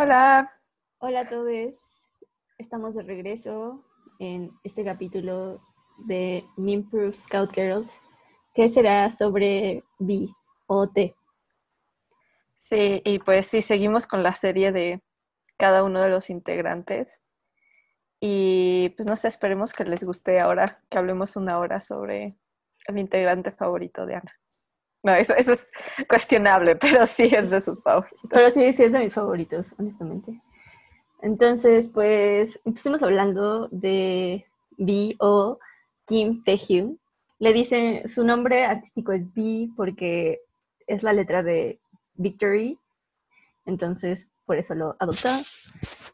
Hola. Hola a todos. Estamos de regreso en este capítulo de Proof Scout Girls, que será sobre B o T. Sí, y pues sí, seguimos con la serie de cada uno de los integrantes. Y pues no sé, esperemos que les guste ahora que hablemos una hora sobre el integrante favorito de Ana. No, eso, eso es cuestionable, pero sí es de sus favoritos. Pero sí, sí es de mis favoritos, honestamente. Entonces, pues empecemos hablando de B o Kim Taehyung. Le dicen, su nombre artístico es B porque es la letra de Victory, entonces por eso lo adoptó.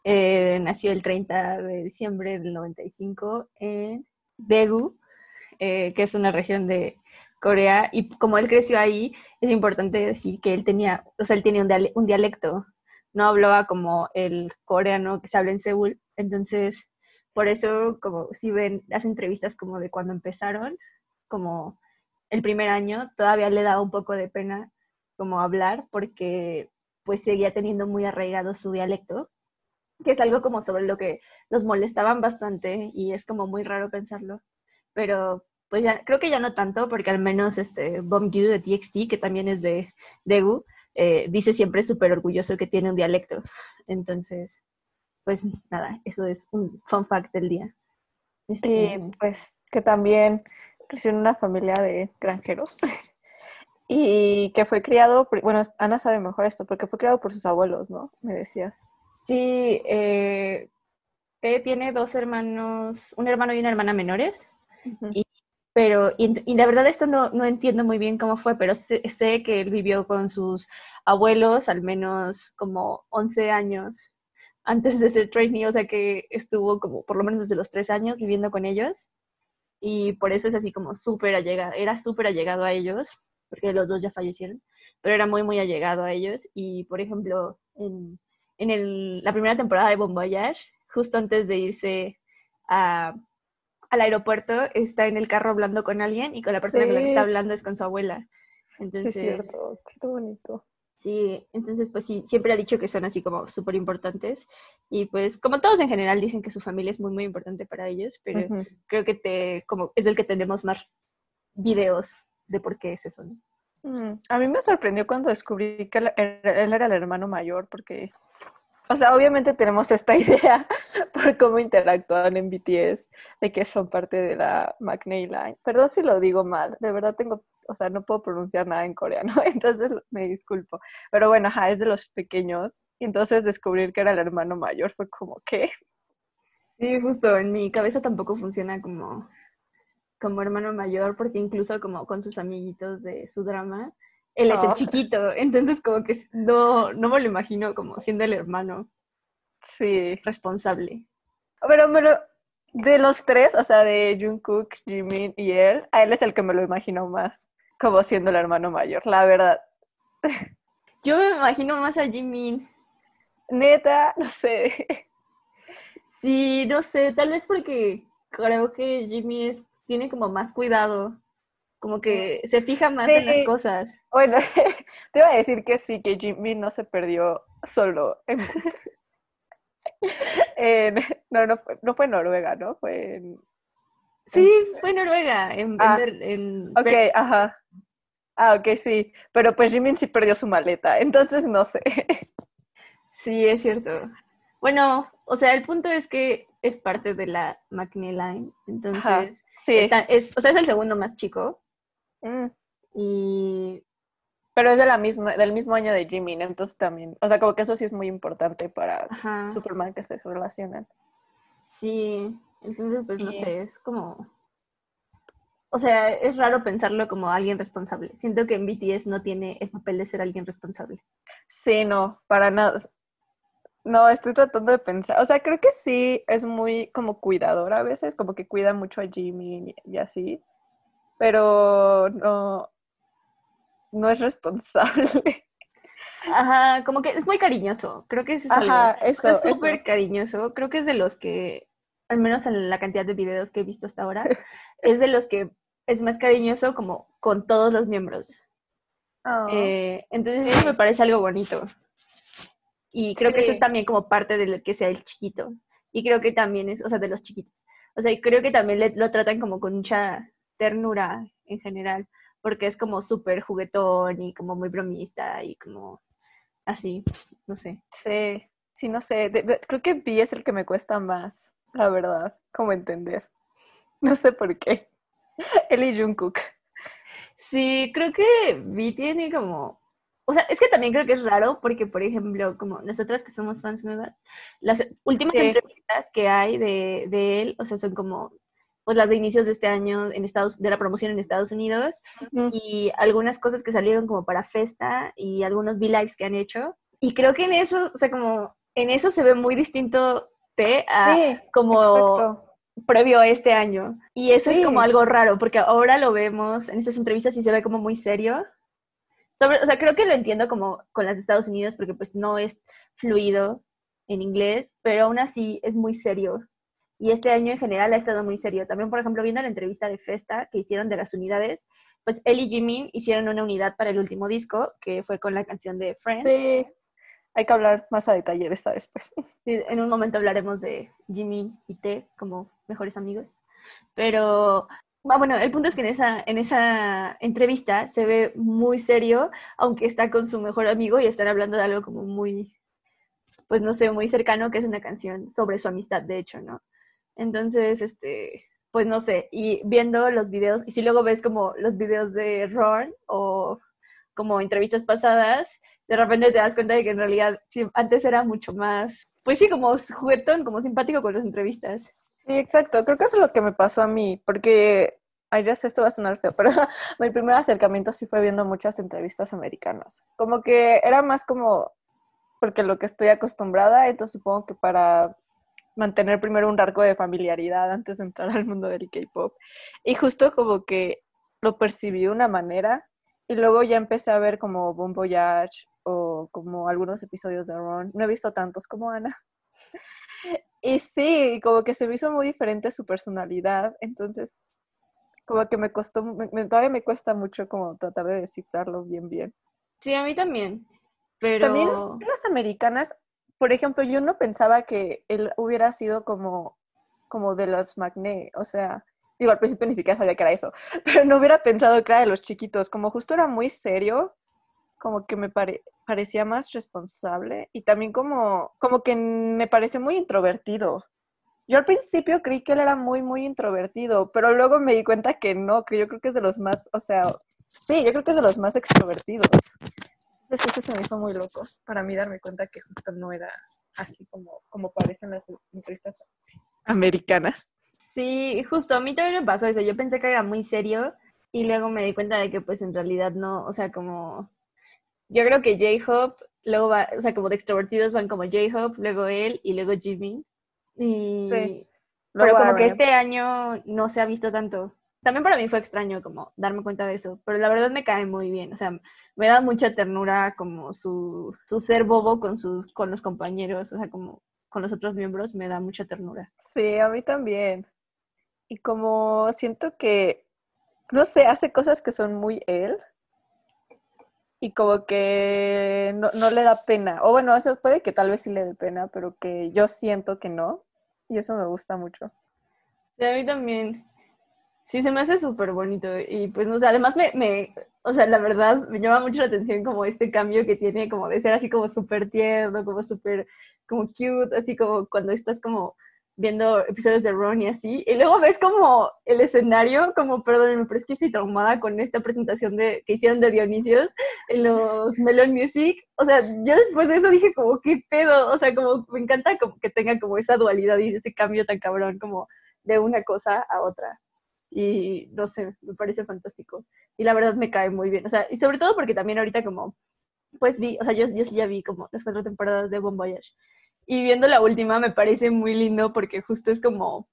Eh, nació el 30 de diciembre del 95 en Daegu, eh, que es una región de Corea, y como él creció ahí, es importante decir que él tenía, o sea, él tenía un, dialecto, no hablaba como el coreano que se habla en Seúl, entonces, por eso, como si ven las entrevistas como de cuando empezaron, como el primer año, todavía le daba un poco de pena como hablar, porque pues seguía teniendo muy arraigado su dialecto, que es algo como sobre lo que los molestaban bastante y es como muy raro pensarlo, pero pues ya, creo que ya no tanto, porque al menos este Yu de TXT, que también es de Daegu, eh, dice siempre súper orgulloso que tiene un dialecto. Entonces, pues nada, eso es un fun fact del día. Este, pues que también creció en una familia de granjeros y que fue criado, bueno, Ana sabe mejor esto, porque fue criado por sus abuelos, ¿no? Me decías. Sí, eh, tiene dos hermanos, un hermano y una hermana menores, y pero, y, la verdad esto no, no, entiendo muy bien cómo fue, pero sé, que él vivió con sus abuelos al menos como 11 años antes de ser trainee, o sea que estuvo como por lo menos desde los 3 años viviendo con ellos. Y por eso es así como súper allegado, era súper allegado a ellos, porque los dos ya fallecieron, pero era muy, muy allegado a ellos. Y por ejemplo en, en el, la primera temporada de Bon justo antes de irse a al aeropuerto, está en el carro hablando con alguien y con la persona con la que está hablando es con su abuela. Entonces, sí, es cierto, qué bonito. Sí, entonces pues sí, siempre ha dicho que son así como súper importantes y pues como todos en general dicen que su familia es muy muy importante para ellos, pero creo que te, como es el que tenemos más videos de por qué es eso, ¿no? Mm, a mí me sorprendió cuando descubrí que él era el hermano mayor porque o sea, obviamente tenemos esta idea por cómo interactúan en BTS, de que son parte de la McNay Line. Perdón si lo digo mal, de verdad tengo, o sea, no puedo pronunciar nada en coreano, entonces me disculpo. Pero bueno, ajá, es de los pequeños. Entonces descubrir que era el hermano mayor fue como, ¿qué? Sí, justo, en mi cabeza tampoco funciona como, como hermano mayor, porque incluso como con sus amiguitos de su drama, él es el chiquito, entonces como que no, no me lo imagino como siendo el hermano. Sí. Responsable. Pero, pero de los tres, o sea, de Jungkook, Jimin y él, a él es el que me lo imagino más como siendo el hermano mayor, la verdad. Yo me imagino más a Jimin. Neta, no sé. Sí, no sé, tal vez porque creo que Jimmy tiene como más cuidado como que se fija más en las cosas. Bueno, te iba a decir que sí, que Jimmy no se perdió solo en... no, no fue, no fue Noruega, ¿no? Fue en... Sí, fue Noruega, en, ah, Ok, ajá. Ah, ok, sí. Pero pues Jimmy sí perdió su maleta, entonces no sé. Sí, es cierto. Bueno, o sea, el punto es que es parte de la McNeil Line, entonces sí. es, o sea, es el segundo más chico, Mm. Y... Pero es de la misma, del mismo año de Jimmy, entonces también, o sea, como que eso sí es muy importante para Superman que se relacionan. Sí, entonces pues no sé, es como... O sea, es raro pensarlo como alguien responsable. Siento que en BTS no tiene el papel de ser alguien responsable. Sí, no, para nada. No, estoy tratando de pensar. O sea, creo que sí es muy como cuidador a veces, como que cuida mucho a Jimmy y así pero no, no es responsable. Ajá, como que es muy cariñoso. Creo que eso es Ajá, eso, es súper cariñoso. Creo que es de los que, al menos en la cantidad de videos que he visto hasta ahora, es de los que es más cariñoso como con todos los miembros. Oh. Eh, entonces eso me parece algo bonito. Y creo que eso es también como parte de lo que sea el chiquito. Y creo que también es, o sea, de los chiquitos. O sea, creo que también le- lo tratan como con mucha ternura en general, porque es como súper juguetón y como muy bromista y como así, no sé. Sí, sí, no sé. de- de- creo que Vi es el que me cuesta más, la verdad, como entender. No sé por qué. Él y Jungkook. Sí, creo que Vi tiene como... O sea, es que también creo que es raro porque, por ejemplo, como nosotras que somos fans nuevas, las últimas Sí. entrevistas que hay de, de él, o sea, son como pues las de inicios de este año en Estados, de la promoción en Estados Unidos y algunas cosas que salieron como para Festa y algunos V-Lives que han hecho. Y creo que en eso, o sea, como en eso se ve muy distinto T a Sí, como exacto. previo a este año. Y eso Sí. es como algo raro, porque ahora lo vemos en estas entrevistas y se ve como muy serio. Sobre, o sea, creo que lo entiendo como con las de Estados Unidos, porque pues no es fluido en inglés, pero aún así es muy serio. Y este año en general ha estado muy serio. También, por ejemplo, viendo la entrevista de Festa que hicieron de las unidades, pues él y Jimin hicieron una unidad para el último disco, que fue con la canción de Friends. Sí. Hay que hablar más a detalle de esa después. Sí, En un momento hablaremos de Jimin y T como mejores amigos. Pero ah, bueno, el punto es que en esa, en esa entrevista se ve muy serio, aunque está con su mejor amigo y están hablando de algo como muy, pues no sé, muy cercano, que es una canción sobre su amistad, de hecho, ¿no? Entonces, este, pues no sé, y viendo los videos, y si luego ves como los videos de Ron o como entrevistas pasadas, de repente te das cuenta de que en realidad antes era mucho más, pues sí, como juguetón, como simpático con las entrevistas. Sí, exacto. Creo que eso es lo que me pasó a mí, porque, ay, sé, esto va a sonar feo, pero mi primer acercamiento sí fue viendo muchas entrevistas americanas. Como que era más como, porque lo que estoy acostumbrada, entonces supongo que para mantener primero un arco de familiaridad antes de entrar al mundo del K-pop. Y justo como que lo percibí de una manera y luego ya empecé a ver como Bon Voyage o como algunos episodios de Ron. No he visto tantos como Ana. Y sí, como que se me hizo muy diferente su personalidad, entonces como que me costó, me- todavía me cuesta mucho como tratar de descifrarlo bien bien. Sí, a mí también, pero... También las americanas, por ejemplo, yo no pensaba que él hubiera sido como, como de los Magné, o sea, digo, al principio ni siquiera sabía que era eso, pero no hubiera pensado que era de los chiquitos, como justo era muy serio, como que me pare- parecía más responsable y también como, como que me pareció muy introvertido. Yo al principio creí que él era muy, muy introvertido, pero luego me di cuenta que no, que yo creo que es de los más, o sea, sí, yo creo que es de los más extrovertidos. Entonces eso se me hizo muy loco para mí darme cuenta que justo no era así como, como parecen las entrevistas americanas. Sí, justo, a mí también me pasó eso. Yo pensé que era muy serio y luego me di cuenta de que pues en realidad no, o sea, como... Yo creo que J-Hope, luego va, o sea, como de extrovertidos van como J-Hope, luego él y luego Jimmy. Y... Sí. Pero como que este año no se ha visto tanto. También para mí fue extraño como darme cuenta de eso, pero la verdad me cae muy bien. O sea, me da mucha ternura como su, su ser bobo con, sus, con los compañeros, o sea, como con los otros miembros, me da mucha ternura. Sí, a mí también. Y como siento que, no sé, hace cosas que son muy él y como que no, no le da pena. O bueno, eso puede que tal vez sí le dé pena, pero que yo siento que no. Y eso me gusta mucho. Sí, a mí también. Sí, se me hace súper bonito. Y pues, no sé, además me, me, o sea, la verdad, me llama mucho la atención como este cambio que tiene, como de ser así como súper tierno, como súper, como cute, así como cuando estás como viendo episodios de Ron y así. Y luego ves como el escenario, como, perdónenme, pero es que estoy traumada con esta presentación de, que hicieron de Dionisios en los Melon Music. O sea, yo después de eso dije como, ¿qué pedo? O sea, como me encanta como que tenga como esa dualidad y ese cambio tan cabrón como de una cosa a otra. Y no sé, me parece fantástico. Y la verdad me cae muy bien. O sea, y sobre todo porque también ahorita como, pues vi, o sea, yo, yo sí ya vi como las cuatro temporadas de Bon Voyage. Y viendo la última me parece muy lindo porque justo es como,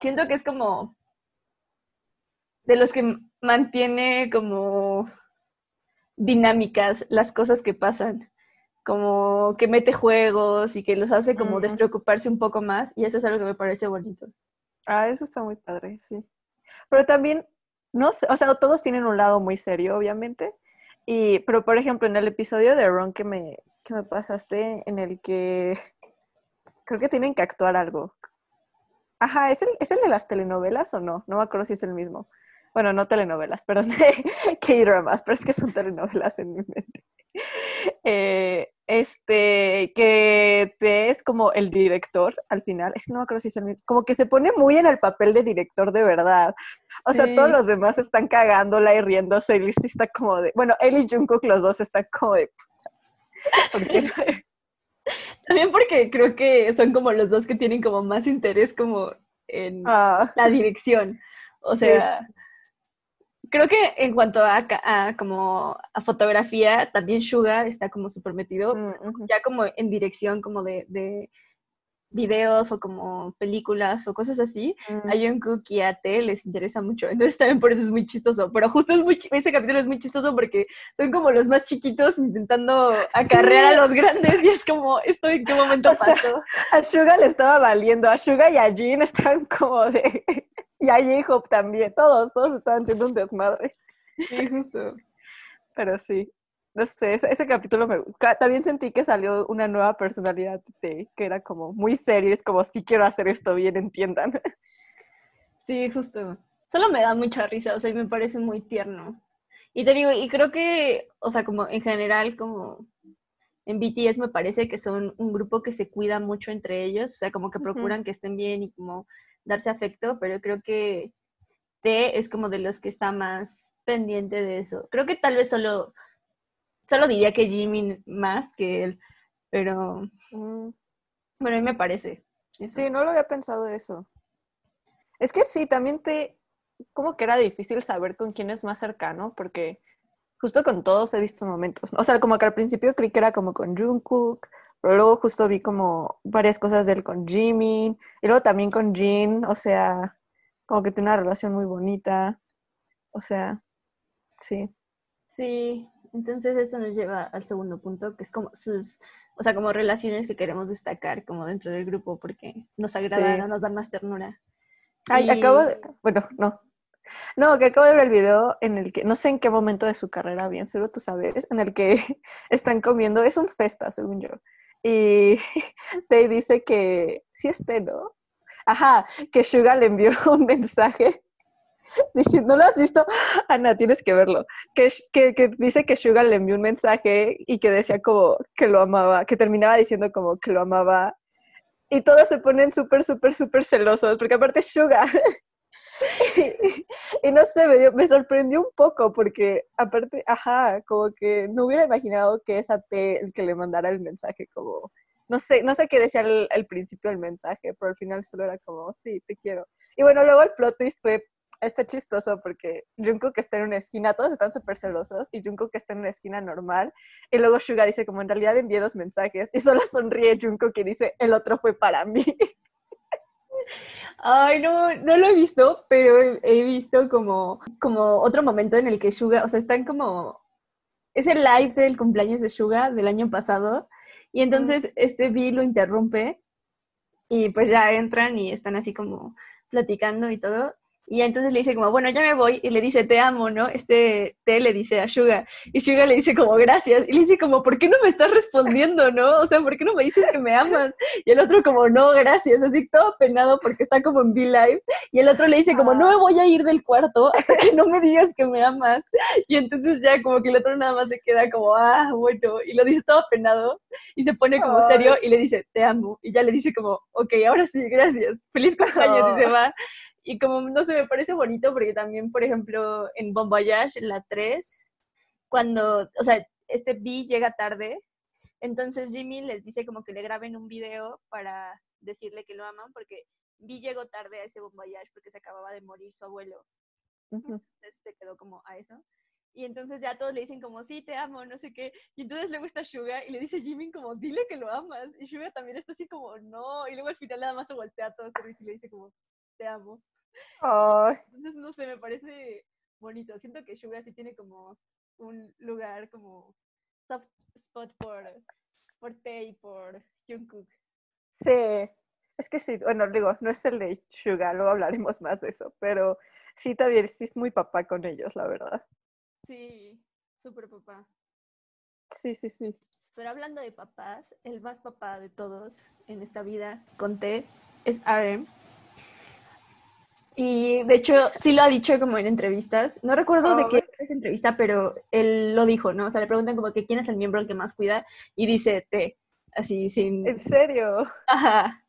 siento que es como de los que mantiene como dinámicas las cosas que pasan, como que mete juegos y que los hace como despreocuparse un poco más y eso es algo que me parece bonito. Ah, eso está muy padre, sí. Pero también, no sé, o sea, todos tienen un lado muy serio, obviamente. Y, pero por ejemplo, en el episodio de Ron que me, que me pasaste, en el que creo que tienen que actuar algo. Ajá, ¿es el, ¿es el de las telenovelas o no? No me acuerdo si es el mismo. Bueno, no telenovelas, perdón, K-dramas, pero es que son telenovelas en mi mente. Eh, este, que te es como el director al final, es que no me acuerdo si es el mismo, como que se pone muy en el papel de director de verdad. O sea, todos los demás están cagándola y riéndose y está como de, bueno, él y Jungkook los dos están como de... También porque creo que son como los dos que tienen como más interés como en Ah, la dirección. O Sí. Sea, creo que en cuanto a, a como a fotografía, también Suga está como súper metido, mm, ya como en dirección como de, de videos o como películas o cosas así. Mm. A Jungkook y a T les interesa mucho, entonces también por eso es muy chistoso. Pero justo es muy, ese capítulo es muy chistoso porque son como los más chiquitos intentando acarrear a los grandes y es como, ¿esto en qué momento O sea, pasó? A Suga le estaba valiendo, a Suga y a Jin estaban como de... Y a J-Hope también, todos, todos estaban siendo un desmadre. Sí, justo. Pero sí, no sé, ese, ese capítulo me... También sentí que salió una nueva personalidad de que era como muy serio, es como, sí quiero hacer esto bien, entiendan. Sí, justo. Solo me da mucha risa, o sea, y me parece muy tierno. Y te digo, y creo que, o sea, como en general, como en BTS me parece que son un grupo que se cuida mucho entre ellos, o sea, como que procuran que estén bien y como darse afecto, pero creo que T es como de los que está más pendiente de eso. Creo que tal vez solo, solo diría que Jimin más que él, pero Mm, bueno, a mí me parece. eso. Sí, no lo había pensado eso. Es que sí, también te... Como que era difícil saber con quién es más cercano, porque justo con todos he visto momentos. ¿no? O sea, como que al principio creí que era como con Jungkook, pero luego justo vi como varias cosas de él con Jimin, y luego también con Jin, o sea, como que tiene una relación muy bonita. O sea, sí. Sí, entonces eso nos lleva al segundo punto, que es como sus, o sea, como relaciones que queremos destacar como dentro del grupo porque nos agradan Sí. nos dan más ternura. Ay, Y- acabo de... Bueno, no. No, que acabo de ver el video en el que, no sé en qué momento de su carrera, bien, seguro tú sabes, en el que están comiendo, es un festa, según yo. Y te dice que, sí es té, ¿no? Ajá, que Suga le envió un mensaje diciendo, ¿no lo has visto? Ana, tienes que verlo. Que, que, dice que Suga le envió un mensaje y que decía como que lo amaba, que terminaba diciendo como que lo amaba. Y todos se ponen súper, súper, súper celosos, porque aparte Suga. Y, y no sé, me, dio- me sorprendió un poco, porque aparte, ajá, como que no hubiera imaginado que es a T el que le mandara el mensaje, como, no sé, no sé qué decía al, al principio el mensaje, pero al final solo era como, sí, te quiero. Y bueno, luego el plot twist fue, está chistoso porque Jungkook está en una esquina, todos están súper celosos, y Jungkook está en una esquina normal, y luego Suga dice como, en realidad envié dos mensajes, y solo sonríe Jungkook y dice, el otro fue para mí. Ay, no, no lo he visto, pero he, he visto como, como otro momento en el que Suga, o sea, están como, es el live del cumpleaños de Suga del año pasado, y entonces este B lo interrumpe, y pues ya entran y están así como platicando y todo, y entonces le dice como, bueno, ya me voy, y le dice, te amo, ¿no? Este T le dice a Suga, y Suga le dice como, gracias, y le dice como, ¿por qué no me estás respondiendo, no? O sea, ¿por qué no me dices que me amas? Y el otro como, no, gracias, así todo penado porque está como en V-Live. Y el otro le dice como, no me voy a ir del cuarto hasta que no me digas que me amas. Y entonces ya como que el otro nada más se queda como, ah, bueno, y lo dice todo penado y se pone como serio y le dice, te amo. Y ya le dice como, ok, ahora sí, gracias, feliz cumpleaños y se va. Y como, no sé, me parece bonito porque también, por ejemplo, en Bon Voyage, la 3, cuando, o sea, este B llega tarde entonces Jimmy les dice como que le graben un video para decirle que lo aman porque Vi llegó tarde a ese Bon Voyage porque se acababa de morir su abuelo. Entonces se quedó como a eso. Y entonces ya todos le dicen como, sí, te amo, no sé qué. Y entonces luego está Suga y le dice a Jimmy como, dile que lo amas. Y Suga también está así como, no. Y luego al final nada más se voltea a todos y le dice como, te amo. Entonces, no sé, me parece bonito. Siento que Suga sí tiene como un lugar como soft spot por, por Tae y por Jungkook. sí, es que sí, bueno, digo, no es el de Suga, luego hablaremos más de eso, pero sí, también sí es muy papá con ellos, la verdad. Sí, Super papá. Sí, sí, sí. Pero hablando de papás, el más papá de todos en esta vida, conté, es RM. Y de hecho, sí lo ha dicho como en entrevistas. No recuerdo de Oh, qué es entrevista, pero él lo dijo, ¿no? O sea, le preguntan como que quién es el miembro al que más cuida y dice T, así sin... ¿En serio? Ajá.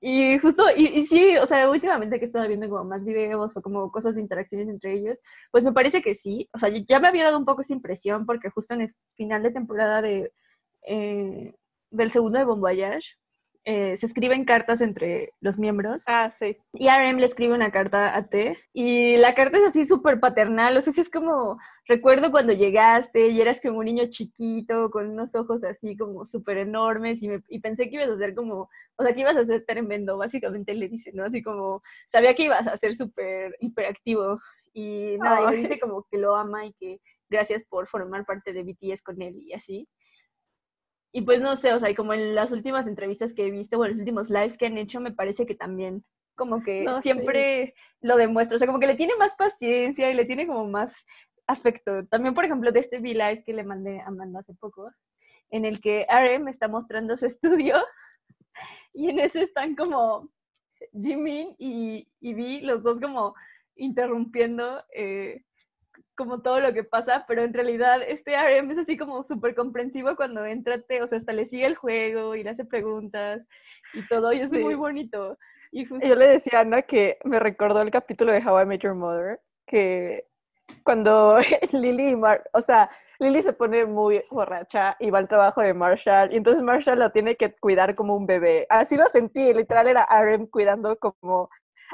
Y justo, y, y sí, o sea, últimamente que he estado viendo como más videos o como cosas de interacciones entre ellos, pues me parece que sí. O sea, ya me había dado un poco esa impresión porque justo en el final de temporada de, eh, del segundo de Bon Voyage, eh, se escriben cartas entre los miembros Ah, sí. y RM le escribe una carta a T y la carta es así súper paternal, o sea, es como, recuerdo cuando llegaste y eras como un niño chiquito con unos ojos así como súper enormes y, me- y pensé que ibas a ser como, o sea, que ibas a ser tremendo, básicamente le dice, ¿no? Así como, sabía que ibas a ser súper hiperactivo y nada, y le dice como que lo ama y que gracias por formar parte de BTS con él y así. Y pues no sé, o sea, y como en las últimas entrevistas que he visto, o en los últimos lives que han hecho, me parece que también como que No, sí. siempre lo demuestra, o sea, como que le tiene más paciencia y le tiene como más afecto. También, por ejemplo, de este V-Live que le mandé a Amanda hace poco, en el que RM está mostrando su estudio y en ese están como Jimin y, y V, los dos como interrumpiendo eh, como todo lo que pasa, pero en realidad este RM es así como súper comprensivo cuando entra, te- o sea, hasta le sigue el juego y le hace preguntas y todo, y es Sí. muy bonito. Y justo, Yo le decía a Ana que me recordó el capítulo de How I Met Your Mother, que cuando Lily y Mar, o sea, Lily se pone muy borracha y va al trabajo de Marshall, y entonces Marshall la tiene que cuidar como un bebé. Así lo sentí, literal era Aaron cuidando como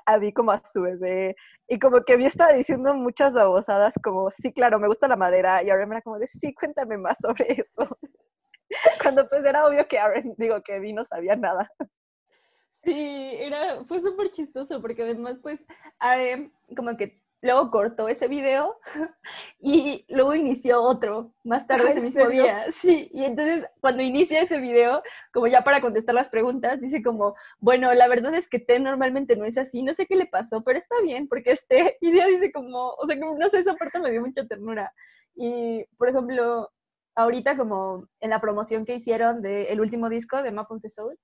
a Vi como a su bebé, y como que Vi estaba diciendo muchas babosadas como, sí, claro, me gusta la madera, y Aaron era como de, sí, cuéntame más sobre eso. Cuando pues era obvio que Aaron, digo, que Vi no sabía nada. sí, era, fue súper chistoso porque además pues RM como que luego cortó ese video y luego inició otro más tarde Ah, ese ¿en mismo serio? día. Sí, y entonces cuando inicia ese video, como ya para contestar las preguntas, dice como, bueno, la verdad es que T normalmente no es así, no sé qué le pasó, pero está bien porque es T. Y dice como, o sea, como, no sé, esa parte me dio mucha ternura. Y, por ejemplo, ahorita como en la promoción que hicieron del último disco de Map of the Soul,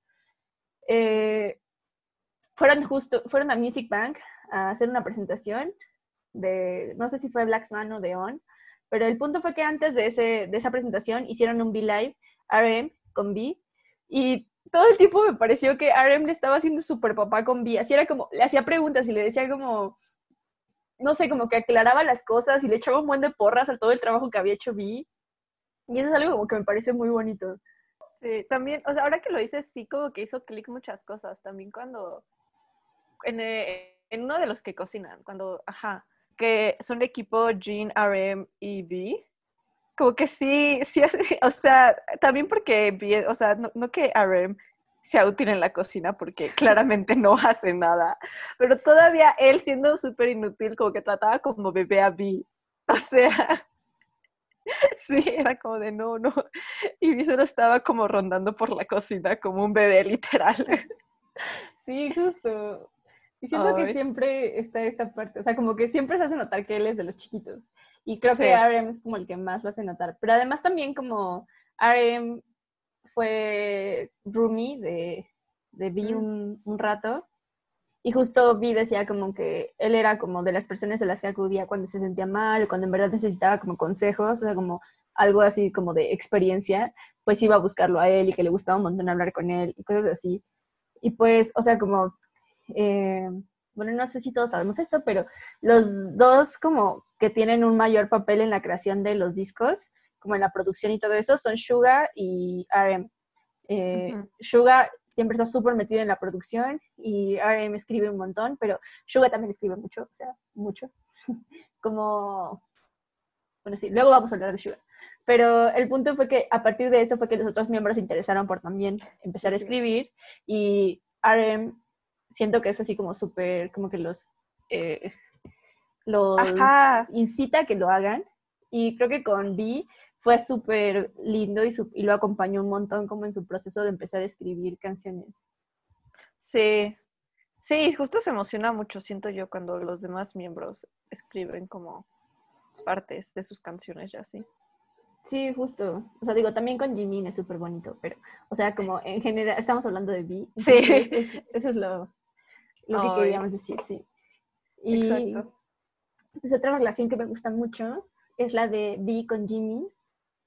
eh, fueron justo, fueron a Music Bank a hacer una presentación de, no sé si fue Black Swan o de On, pero el punto fue que antes de, ese, de esa presentación hicieron un V-Live, RM con V, y todo el tiempo me pareció que RM le estaba haciendo súper papá con V, así era como, le hacía preguntas y le decía como, no sé, como que aclaraba las cosas y le echaba un buen de porras a todo el trabajo que había hecho V, y eso es algo como que me parece muy bonito. Sí, también, o sea, ahora que lo dices, sí como que hizo clic muchas cosas. También cuando, en, eh, en uno de los que cocinan, cuando, ajá, que son de equipo Jean, RM y B, como que sí, sí, o sea, también porque, B, o sea, no, no que RM sea útil en la cocina, porque claramente no hace nada, pero todavía él siendo súper inútil, como que trataba como bebé a B. O sea, sí, era como de no, no. Y Vi solo estaba como rondando por la cocina como un bebé literal. Sí, justo. Y siento que Ay. siempre está esta parte, o sea, como que siempre se hace notar que él es de los chiquitos. Y creo Sí. que RM es como el que más lo hace notar. Pero además también como RM fue roomie de, de Vi Mm. un, un rato. Y justo Vi decía como que él era como de las personas a las que acudía cuando se sentía mal, cuando en verdad necesitaba como consejos, o sea, como algo así como de experiencia, pues iba a buscarlo a él y que le gustaba un montón hablar con él y cosas así. Y pues, o sea, como, eh, bueno, no sé si todos sabemos esto, pero los dos como que tienen un mayor papel en la creación de los discos, como en la producción y todo eso, son Suga y RM. Eh, Ujú. Suga siempre está súper metido en la producción y RM escribe un montón, pero Suga también escribe mucho, o sea, mucho. como, bueno, sí, luego vamos a hablar de Suga. Pero el punto fue que a partir de eso fue que los otros miembros se interesaron por también empezar Sí, a sí. escribir y RM siento que es así como súper, como que los, eh, los Ajá. incita a que lo hagan y creo que con B fue súper lindo y, su- y lo acompañó un montón como en su proceso de empezar a escribir canciones. Sí. Sí, justo se emociona mucho, siento yo, cuando los demás miembros escriben como partes de sus canciones y así. Sí, justo. O sea, digo, también con Jimin es súper bonito, pero, o sea, como en general, estamos hablando de B. Sí. es- eso es lo, lo que Ay. queríamos decir, sí. Y Exacto. pues otra relación que me gusta mucho es la de B con Jimin.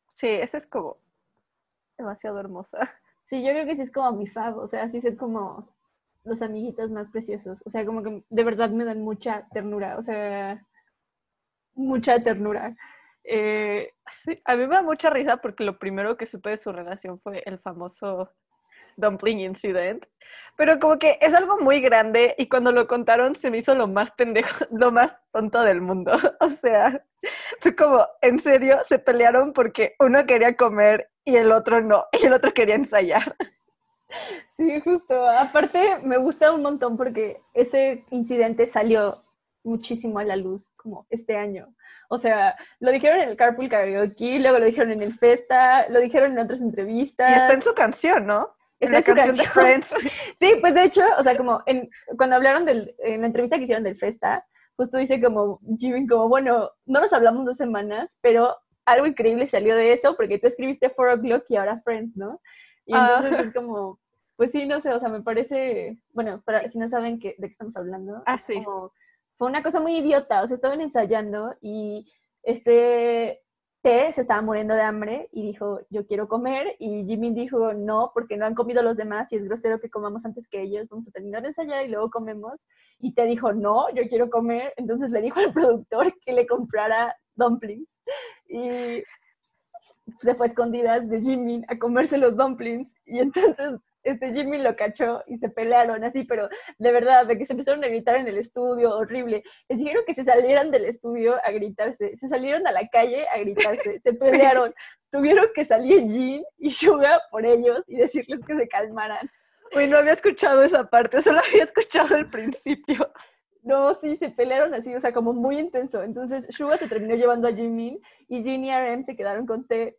Sí, esa es como demasiado hermosa. Sí, yo creo que sí es como mi fab, o sea, sí son como los amiguitos más preciosos. O sea, como que de verdad me dan mucha ternura, o sea, mucha ternura. Eh, Sí, a mí me da mucha risa porque lo primero que supe de su relación fue el famoso dumpling incident, pero como que es algo muy grande y cuando lo contaron se me hizo lo más pendejo, lo más tonto del mundo. O sea, fue como, en serio, se pelearon porque uno quería comer y el otro no, y el otro quería ensayar. Sí, justo. Aparte, me gusta un montón porque ese incidente salió muchísimo a la luz, como este año. O sea, lo dijeron en el Carpool Karaoke, luego lo dijeron en el Festa, lo dijeron en otras entrevistas. Y está en su canción, ¿no? La en su canción de. Friends. Sí, pues de hecho, o sea, como en, cuando hablaron del, en la entrevista que hicieron del Festa, justo dice como, Jimmy, como, bueno, no nos hablamos dos semanas, pero algo increíble salió de eso, porque tú escribiste Four O'Clock y ahora Friends, ¿no? Y Ah. entonces es como, pues sí, no sé, o sea, me parece, bueno, para si no saben que, de qué estamos hablando, Ah, es sí. como- fue una cosa muy idiota, o sea, estaban ensayando y este Se estaba muriendo de hambre y dijo, yo quiero comer, y Jimmy dijo, no, porque no han comido los demás y es grosero que comamos antes que ellos, vamos a terminar de ensayar y luego comemos, y T dijo, no, yo quiero comer, entonces le dijo al productor que le comprara dumplings, y se fue a escondidas de Jimmy a comerse los dumplings, y entonces este Jimmy lo cachó y se pelearon así, pero de verdad, de que se empezaron a gritar en el estudio, horrible. Les dijeron que se salieran del estudio a gritarse, se salieron a la calle a gritarse, se pelearon. Tuvieron que salir Jean y Suga por ellos y decirles que se calmaran. Uy, no había escuchado esa parte, solo había escuchado el principio. No, sí, se pelearon así, o sea, como muy intenso. Entonces, Suga se terminó llevando a Jimin y Jin y RM se quedaron con T.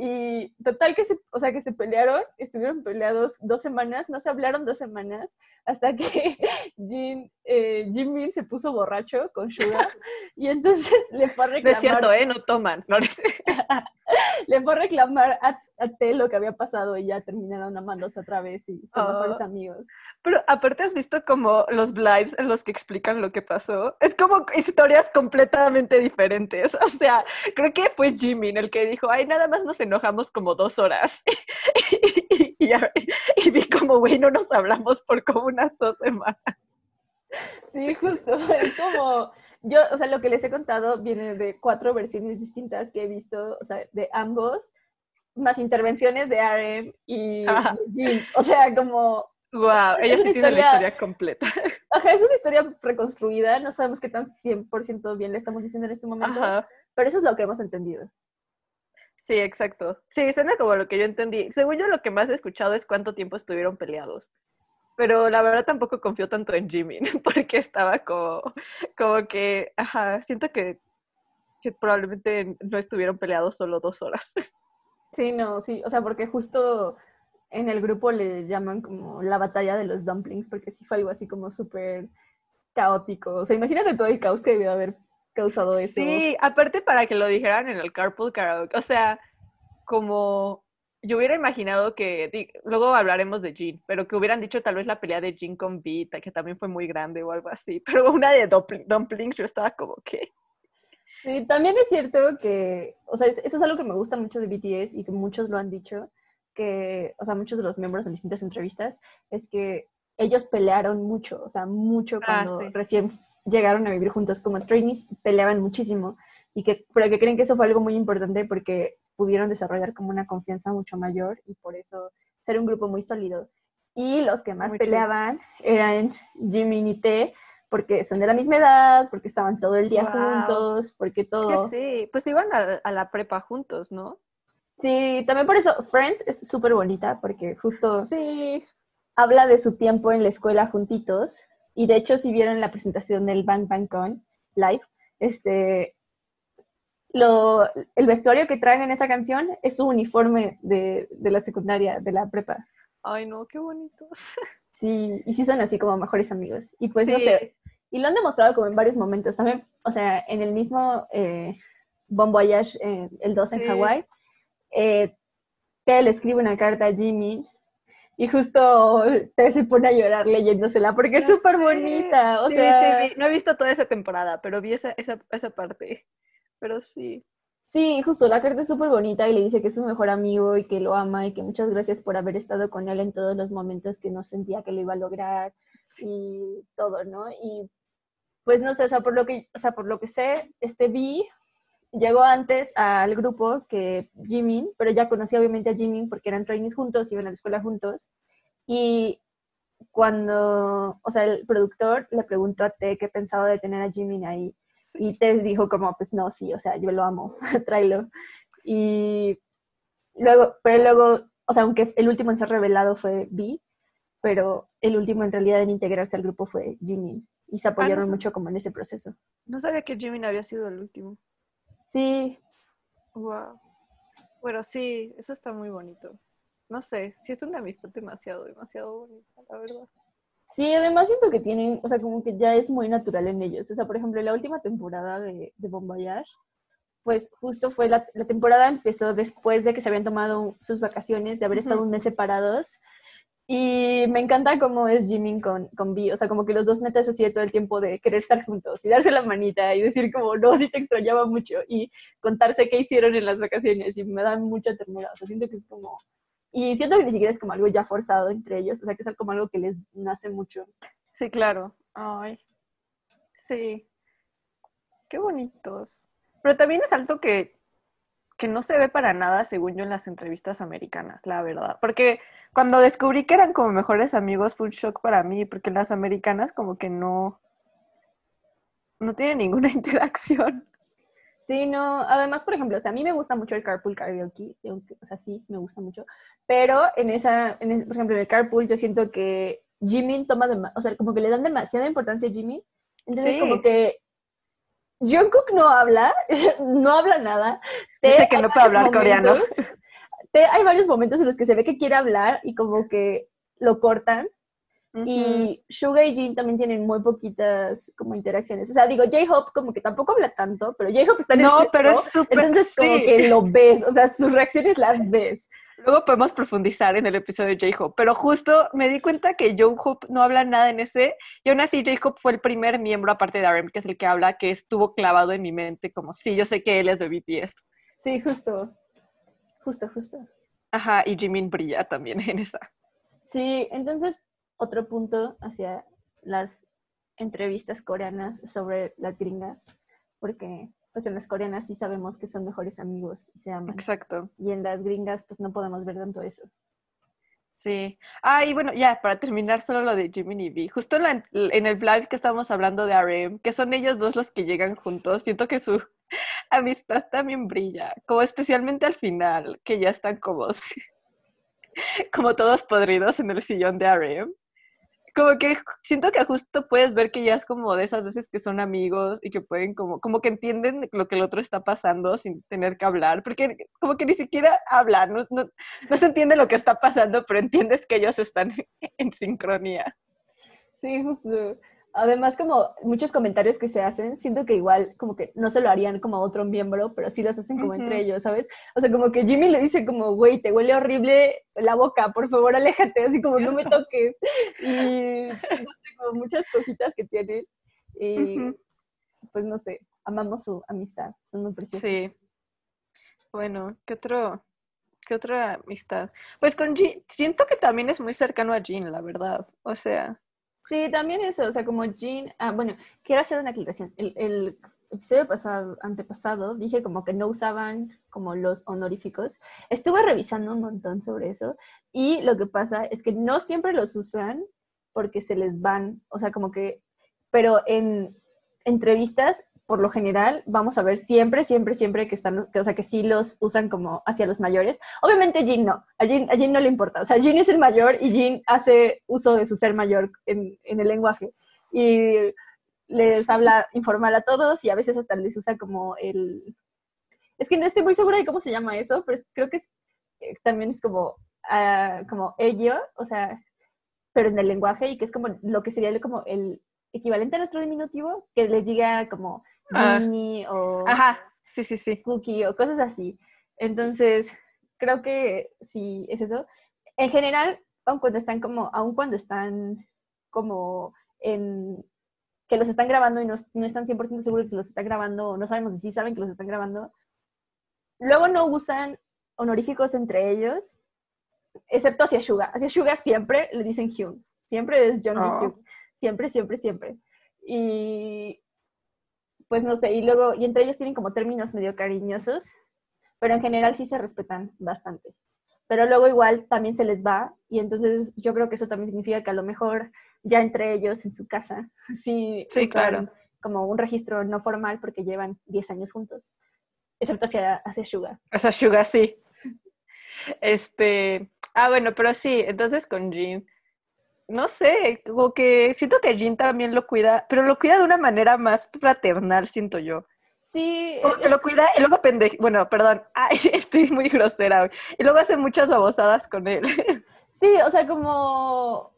Y total que se, o sea, que se pelearon, estuvieron peleados dos semanas, no se hablaron dos semanas, hasta que Jin, eh, Jimin se puso borracho con Suga y entonces le fue a No es reclamar, cierto, ¿eh? No toman. No, no le fue a reclamar a, a T lo que había pasado y ya terminaron amándose otra vez y son Oh. mejores amigos. Pero aparte has visto como los lives en los que explican lo que pasó. Es como historias completamente diferentes. O sea, creo que fue Jimmy el que dijo, ay, nada más nos enojamos como dos horas. y, y- y vi como, güey, no nos hablamos por como unas dos semanas. Sí, justo. Es como, yo, o sea, lo que les he contado viene de cuatro versiones distintas que he visto, o sea, de ambos, más intervenciones de RM y Jin. O sea, como, Wow, ella sí tiene la historia- historia completa. ajá, es una historia reconstruida, no sabemos qué tan 100% bien le estamos diciendo en este momento, Ajá. pero eso es lo que hemos entendido. Sí, exacto. Sí, suena como lo que yo entendí. Según yo, lo que más he escuchado es cuánto tiempo estuvieron peleados. Pero la verdad tampoco confío tanto en Jimmy, porque estaba como, como que, ajá, siento que, que probablemente no estuvieron peleados solo dos horas. Sí, no, sí, o sea, porque justo en el grupo le llaman como la batalla de los dumplings, porque sí fue algo así como súper caótico. O sea, imagínate todo el caos que debió haber causado eso. Sí, aparte para que lo dijeran en el carpool karaoke, o sea, como yo hubiera imaginado que, luego hablaremos de Jean, pero que hubieran dicho tal vez la pelea de Jean con Vita, que también fue muy grande o algo así, pero una de dumpling- dumplings yo estaba como que... Sí, también es cierto que, o sea, es- eso es algo que me gusta mucho de BTS y que muchos lo han dicho, que, o sea, muchos de los miembros en distintas entrevistas, es que ellos pelearon mucho, o sea, mucho Ah, cuando sí. recién llegaron a vivir juntos, como trainees peleaban muchísimo y que, pero que creen que eso fue algo muy importante porque pudieron desarrollar como una confianza mucho mayor y por eso ser un grupo muy sólido. Y los que más Muy chido. peleaban eran Jimmy y T, porque son de la misma edad, porque estaban todo el día Wow. juntos, porque todo... Es que sí, pues iban a, a la prepa juntos, ¿no? Sí, también por eso Friends es súper bonita, porque justo Sí. habla de su tiempo en la escuela juntitos. Y de hecho, si vieron la presentación del Bang Bang Con live, este, lo, el vestuario que traen en esa canción es su uniforme de, de la secundaria, de la prepa. Ay, no, qué bonitos. Sí, y sí son así como mejores amigos. Y pues no sé, y lo han demostrado como en varios momentos. También, o sea, en el mismo eh, Bon Voyage, eh, el 2 en. Hawái, eh, Te le escribe una carta a Jimmy y justo Te se pone a llorar leyéndosela porque es súper bonita. O Sí, sea, sí, no he visto toda esa temporada, pero vi esa, esa, esa parte. Pero sí. Sí, justo, la carta es súper bonita y le dice que es su mejor amigo y que lo ama y que muchas gracias por haber estado con él en todos los momentos que no sentía que lo iba a lograr y todo, ¿no? Y pues no sé, o sea, por lo que, o sea, por lo que sé, este Vi llegó antes al grupo que Jimin, pero ya conocía obviamente a Jimin porque eran trainees juntos, iban a la escuela juntos. Y cuando, o sea, el productor le preguntó a T qué pensaba de tener a Jimin ahí. Y Tess dijo como, pues no, sí, o sea, yo lo amo, tráelo. Y luego, pero luego, o sea, aunque el último en ser revelado fue B, pero el último en realidad en integrarse al grupo fue Jimin. Y se apoyaron sé. mucho como en ese proceso. No sabía que Jimin había sido el último. Sí, Wow. Bueno, sí, eso está muy bonito. No sé, sí es una amistad demasiado, demasiado bonita, la verdad. Sí, además siento que tienen, o sea, como que ya es muy natural en ellos. O sea, por ejemplo, la última temporada de, de Bon Voyage, pues justo fue la, la temporada empezó después de que se habían tomado sus vacaciones, de haber estado un mes separados. Y me encanta cómo es Jimin con, con Vi, o sea, como que los dos netas de todo el tiempo de querer estar juntos y darse la manita y decir como, no, sí te extrañaba mucho y contarse qué hicieron en las vacaciones y me dan mucha ternura, o sea, siento que es como, y siento que ni siquiera es como algo ya forzado entre ellos, o sea, que es como algo que les nace mucho. Sí, claro. Ay. Sí. Qué bonitos. Pero también es algo que, que no se ve para nada, según yo, en las entrevistas americanas, la verdad. Porque cuando descubrí que eran como mejores amigos fue un shock para mí, porque las americanas como que no, no tienen ninguna interacción. Sí, no, además, por ejemplo, o sea, a mí me gusta mucho el carpool karaoke, o sea, sí, sí me gusta mucho, pero en esa, en ese- por ejemplo, en el carpool yo siento que Jimin toma, dema- o sea, como que le dan demasiada importancia a Jimin, entonces Sí. como que Jungkook no habla, no habla nada. Tae Dice que no puede hablar coreano. hay varios momentos en los que se ve que quiere hablar y como que lo cortan, Ujú. y Suga y Jin también tienen muy poquitas como interacciones. O sea, digo, J-Hope como que tampoco habla tanto, pero J-Hope está en el No, pero es súper... entonces como sí. que lo ves, o sea, sus reacciones las ves. Luego podemos profundizar en el episodio de J-Hope, pero justo me di cuenta que J-Hope no habla nada en ese, y aún así J-Hope fue el primer miembro, aparte de RM, que es el que habla, que estuvo clavado en mi mente, como, sí, yo sé que él es de BTS. Sí, justo. Justo, justo. Ajá, y Jimin brilla también en esa. Sí, entonces otro punto hacia las entrevistas coreanas sobre las gringas, porque pues en las coreanas sí sabemos que son mejores amigos y se aman. Exacto, Y en las gringas pues no podemos ver tanto eso. sí. Ah, y bueno, ya, para terminar solo lo de Jimin y V, justo en, la- en el live que estábamos hablando de RM, que son ellos dos los que llegan juntos, siento que su amistad también brilla, como especialmente al final, que ya están como, como todos podridos en el sillón de RM. Como que siento que justo puedes ver que ya es como de esas veces que son amigos y que pueden como, como que entienden lo que el otro está pasando sin tener que hablar, porque como que ni siquiera hablan, no, no, no se entiende lo que está pasando, pero entiendes que ellos están en sincronía. Sí, justo. Además, como muchos comentarios que se hacen, siento que igual como que no se lo harían como a otro miembro, pero sí los hacen como entre ellos, ¿sabes? O sea, como que Jimmy le dice como, güey, te huele horrible la boca, por favor, aléjate, así como no me toques. Y como muchas cositas que tienen. Y pues no sé, amamos su amistad, son muy preciosos. Sí. Bueno, ¿qué otro? ¿Qué otra amistad? Pues con Jean, siento que también es muy cercano a Jean, la verdad. O sea, Sí, también eso, o sea, como Jean, ah, bueno, quiero hacer una aclaración. El, el episodio pasado, antepasado, dije como que no usaban como los honoríficos. Estuve revisando un montón sobre eso y lo que pasa es que no siempre los usan porque se les van, o sea, como que, pero en entrevistas, por lo general, vamos a ver siempre, siempre, siempre que están, que, o sea, que sí los usan como hacia los mayores. Obviamente Jean no, a Jean no le importa, o sea, Jean es el mayor y Jean hace uso de su ser mayor en, en el lenguaje. Y les habla informal a todos y a veces hasta les usa como el... Es que no estoy muy segura de cómo se llama eso, pero creo que eh, también es como, ah, como ello, o sea, pero en el lenguaje y que es como lo que sería como el equivalente a nuestro diminutivo, que les diga como Ah. Ginny o ajá, sí, sí, sí. Cookie o cosas así. Entonces, creo que sí es eso. En general, aun cuando están como, aun cuando están como en que los están grabando y no, no están 100% seguros que los están grabando, no sabemos si sí saben que los están grabando, luego no usan honoríficos entre ellos, excepto hacia Suga. Hacia Suga siempre le dicen Hyun, siempre es John Oh. Hyun, siempre, siempre, siempre. Y pues no sé, y luego, y entre ellos tienen como términos medio cariñosos, pero en general sí se respetan bastante. Pero luego igual también se les va, y entonces yo creo que eso también significa que a lo mejor ya entre ellos en su casa, sí, claro. como un registro no formal porque llevan 10 años juntos, excepto hacia, hacia Suga. Sea, Suga sí. Este, ah, bueno, pero sí, entonces con Jin, no sé, como que siento que Jin también lo cuida, pero lo cuida de una manera más fraternal, siento yo. Sí, Como que es- lo cuida y luego pendejo, bueno, perdón, ay, estoy muy grosera hoy. Y luego hace muchas babosadas con él. sí, o sea, como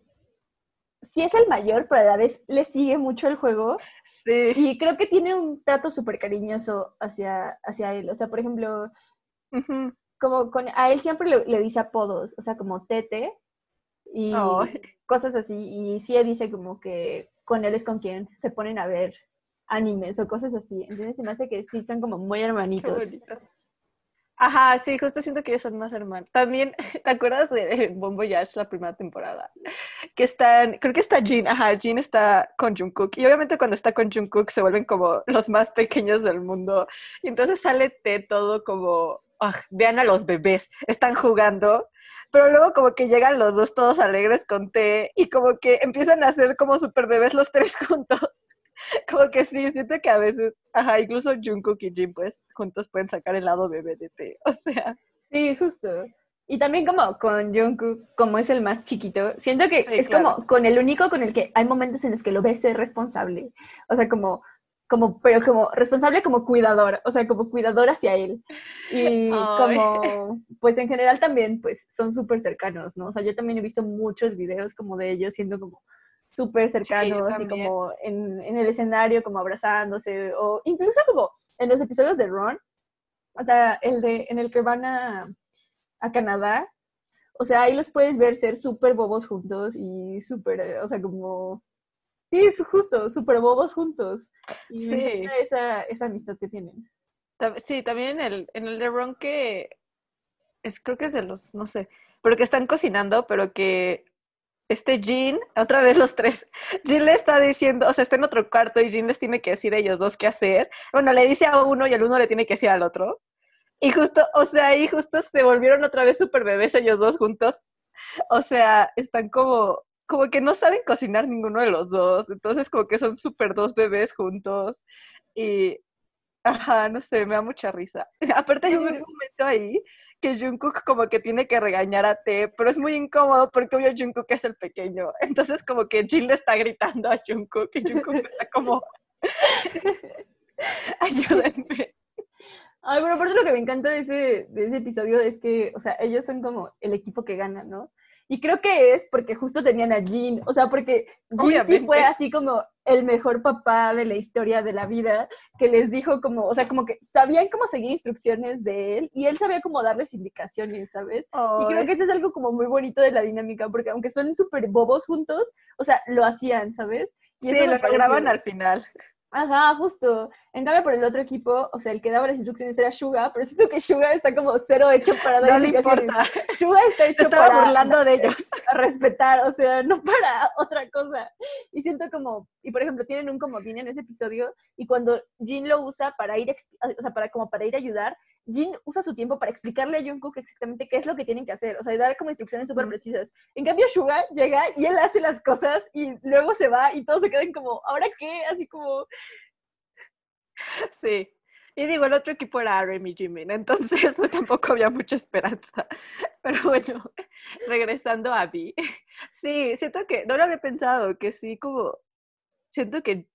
sí es el mayor, pero a la vez le sigue mucho el juego. Sí. Y creo que tiene un trato súper cariñoso hacia, hacia él. O sea, por ejemplo, como con, a él siempre le, le dice apodos, o sea, como Tete y cosas así. Y sí él dice como que con él es con quien se ponen a ver animes o cosas así. Entonces se me hace que sí son como muy hermanitos. Ajá, sí, justo siento que ellos son más hermanos. También, ¿te acuerdas de Bon Voyage, la primera temporada? Que están, creo que está Jin, ajá, Jin está con Jungkook. Y obviamente cuando está con Jungkook se vuelven como los más pequeños del mundo. Y entonces sale T todo como, ah, vean a los bebés, están jugando. Pero luego como que llegan los dos todos alegres con T y como que empiezan a ser como super bebés los tres juntos. Como que sí, siento que a veces, ajá, incluso Jungkook y Jin pues juntos pueden sacar el lado bebé de T. O sea, Sí, justo. Y también como con Jungkook, como es el más chiquito, siento que Sí, es claro. como con el único con el que hay momentos en los que lo ves ser responsable. O sea, como, como, pero como responsable como cuidador, o sea, como cuidador hacia él. Y Ay. como, pues en general también, pues son súper cercanos, ¿no? O sea, yo también he visto muchos videos como de ellos siendo como súper cercanos y como en, en el escenario como abrazándose o incluso como en los episodios de Ron, o sea, el de en el que van a, a Canadá, o sea, ahí los puedes ver ser súper bobos juntos y súper, o sea, como, sí, es justo, súper bobos juntos. Y Sí. esa, esa amistad que tienen. Sí, también en el, en el de Ron que es, creo que es de los, no sé, pero que están cocinando, pero que este Jean, otra vez los tres, Jean le está diciendo, o sea, está en otro cuarto y Jean les tiene que decir a ellos dos qué hacer. Bueno, le dice a uno y el uno le tiene que decir al otro. Y justo, o sea, ahí justo se volvieron otra vez súper bebés ellos dos juntos. O sea, están como, como que no saben cocinar ninguno de los dos. Entonces, como que son súper dos bebés juntos. Y, ajá, no sé, me da mucha risa. Aparte hay un momento ahí que Jungkook como que tiene que regañar a T, pero es muy incómodo porque obvio Jungkook es el pequeño. Entonces como que Jin le está gritando a Jungkook y Jungkook está como, ayúdenme. Ay, bueno, aparte lo que me encanta de ese, de ese episodio es que, o sea, ellos son como el equipo que gana, ¿no? Y creo que es porque justo tenían a Jean, o sea, porque Jean sí Obviamente. fue así como el mejor papá de la historia de la vida, que les dijo como, o sea, como que sabían cómo seguir instrucciones de él y él sabía cómo darles indicaciones, ¿sabes? Y creo que eso es algo como muy bonito de la dinámica, porque aunque son súper bobos juntos, o sea, lo hacían, ¿sabes? Y Sí, eso lo pareció- graban al final. Ajá, justo. En cambio, por el otro equipo, o sea, el que daba las instrucciones era Suga, pero siento que Suga está como cero hecho para dar No le indicaciones. importa. Suga está hecho Estaba para burlando de ellos. respetar, o sea, no para otra cosa. Y siento como, y por ejemplo, tienen un comodín en ese episodio, y cuando Jin lo usa para ir, o sea, para como para ir a ayudar, Jin usa su tiempo para explicarle a Jungkook exactamente qué es lo que tienen que hacer, o sea, y dar como instrucciones súper precisas. En cambio, Suga llega y él hace las cosas y luego se va y todos se quedan como, ¿ahora qué? Así como, Sí. Y digo, el otro equipo era RM y Jimin, entonces tampoco había mucha esperanza. Pero bueno, regresando a Vi. Sí, siento que, no lo había pensado, que sí, como, siento que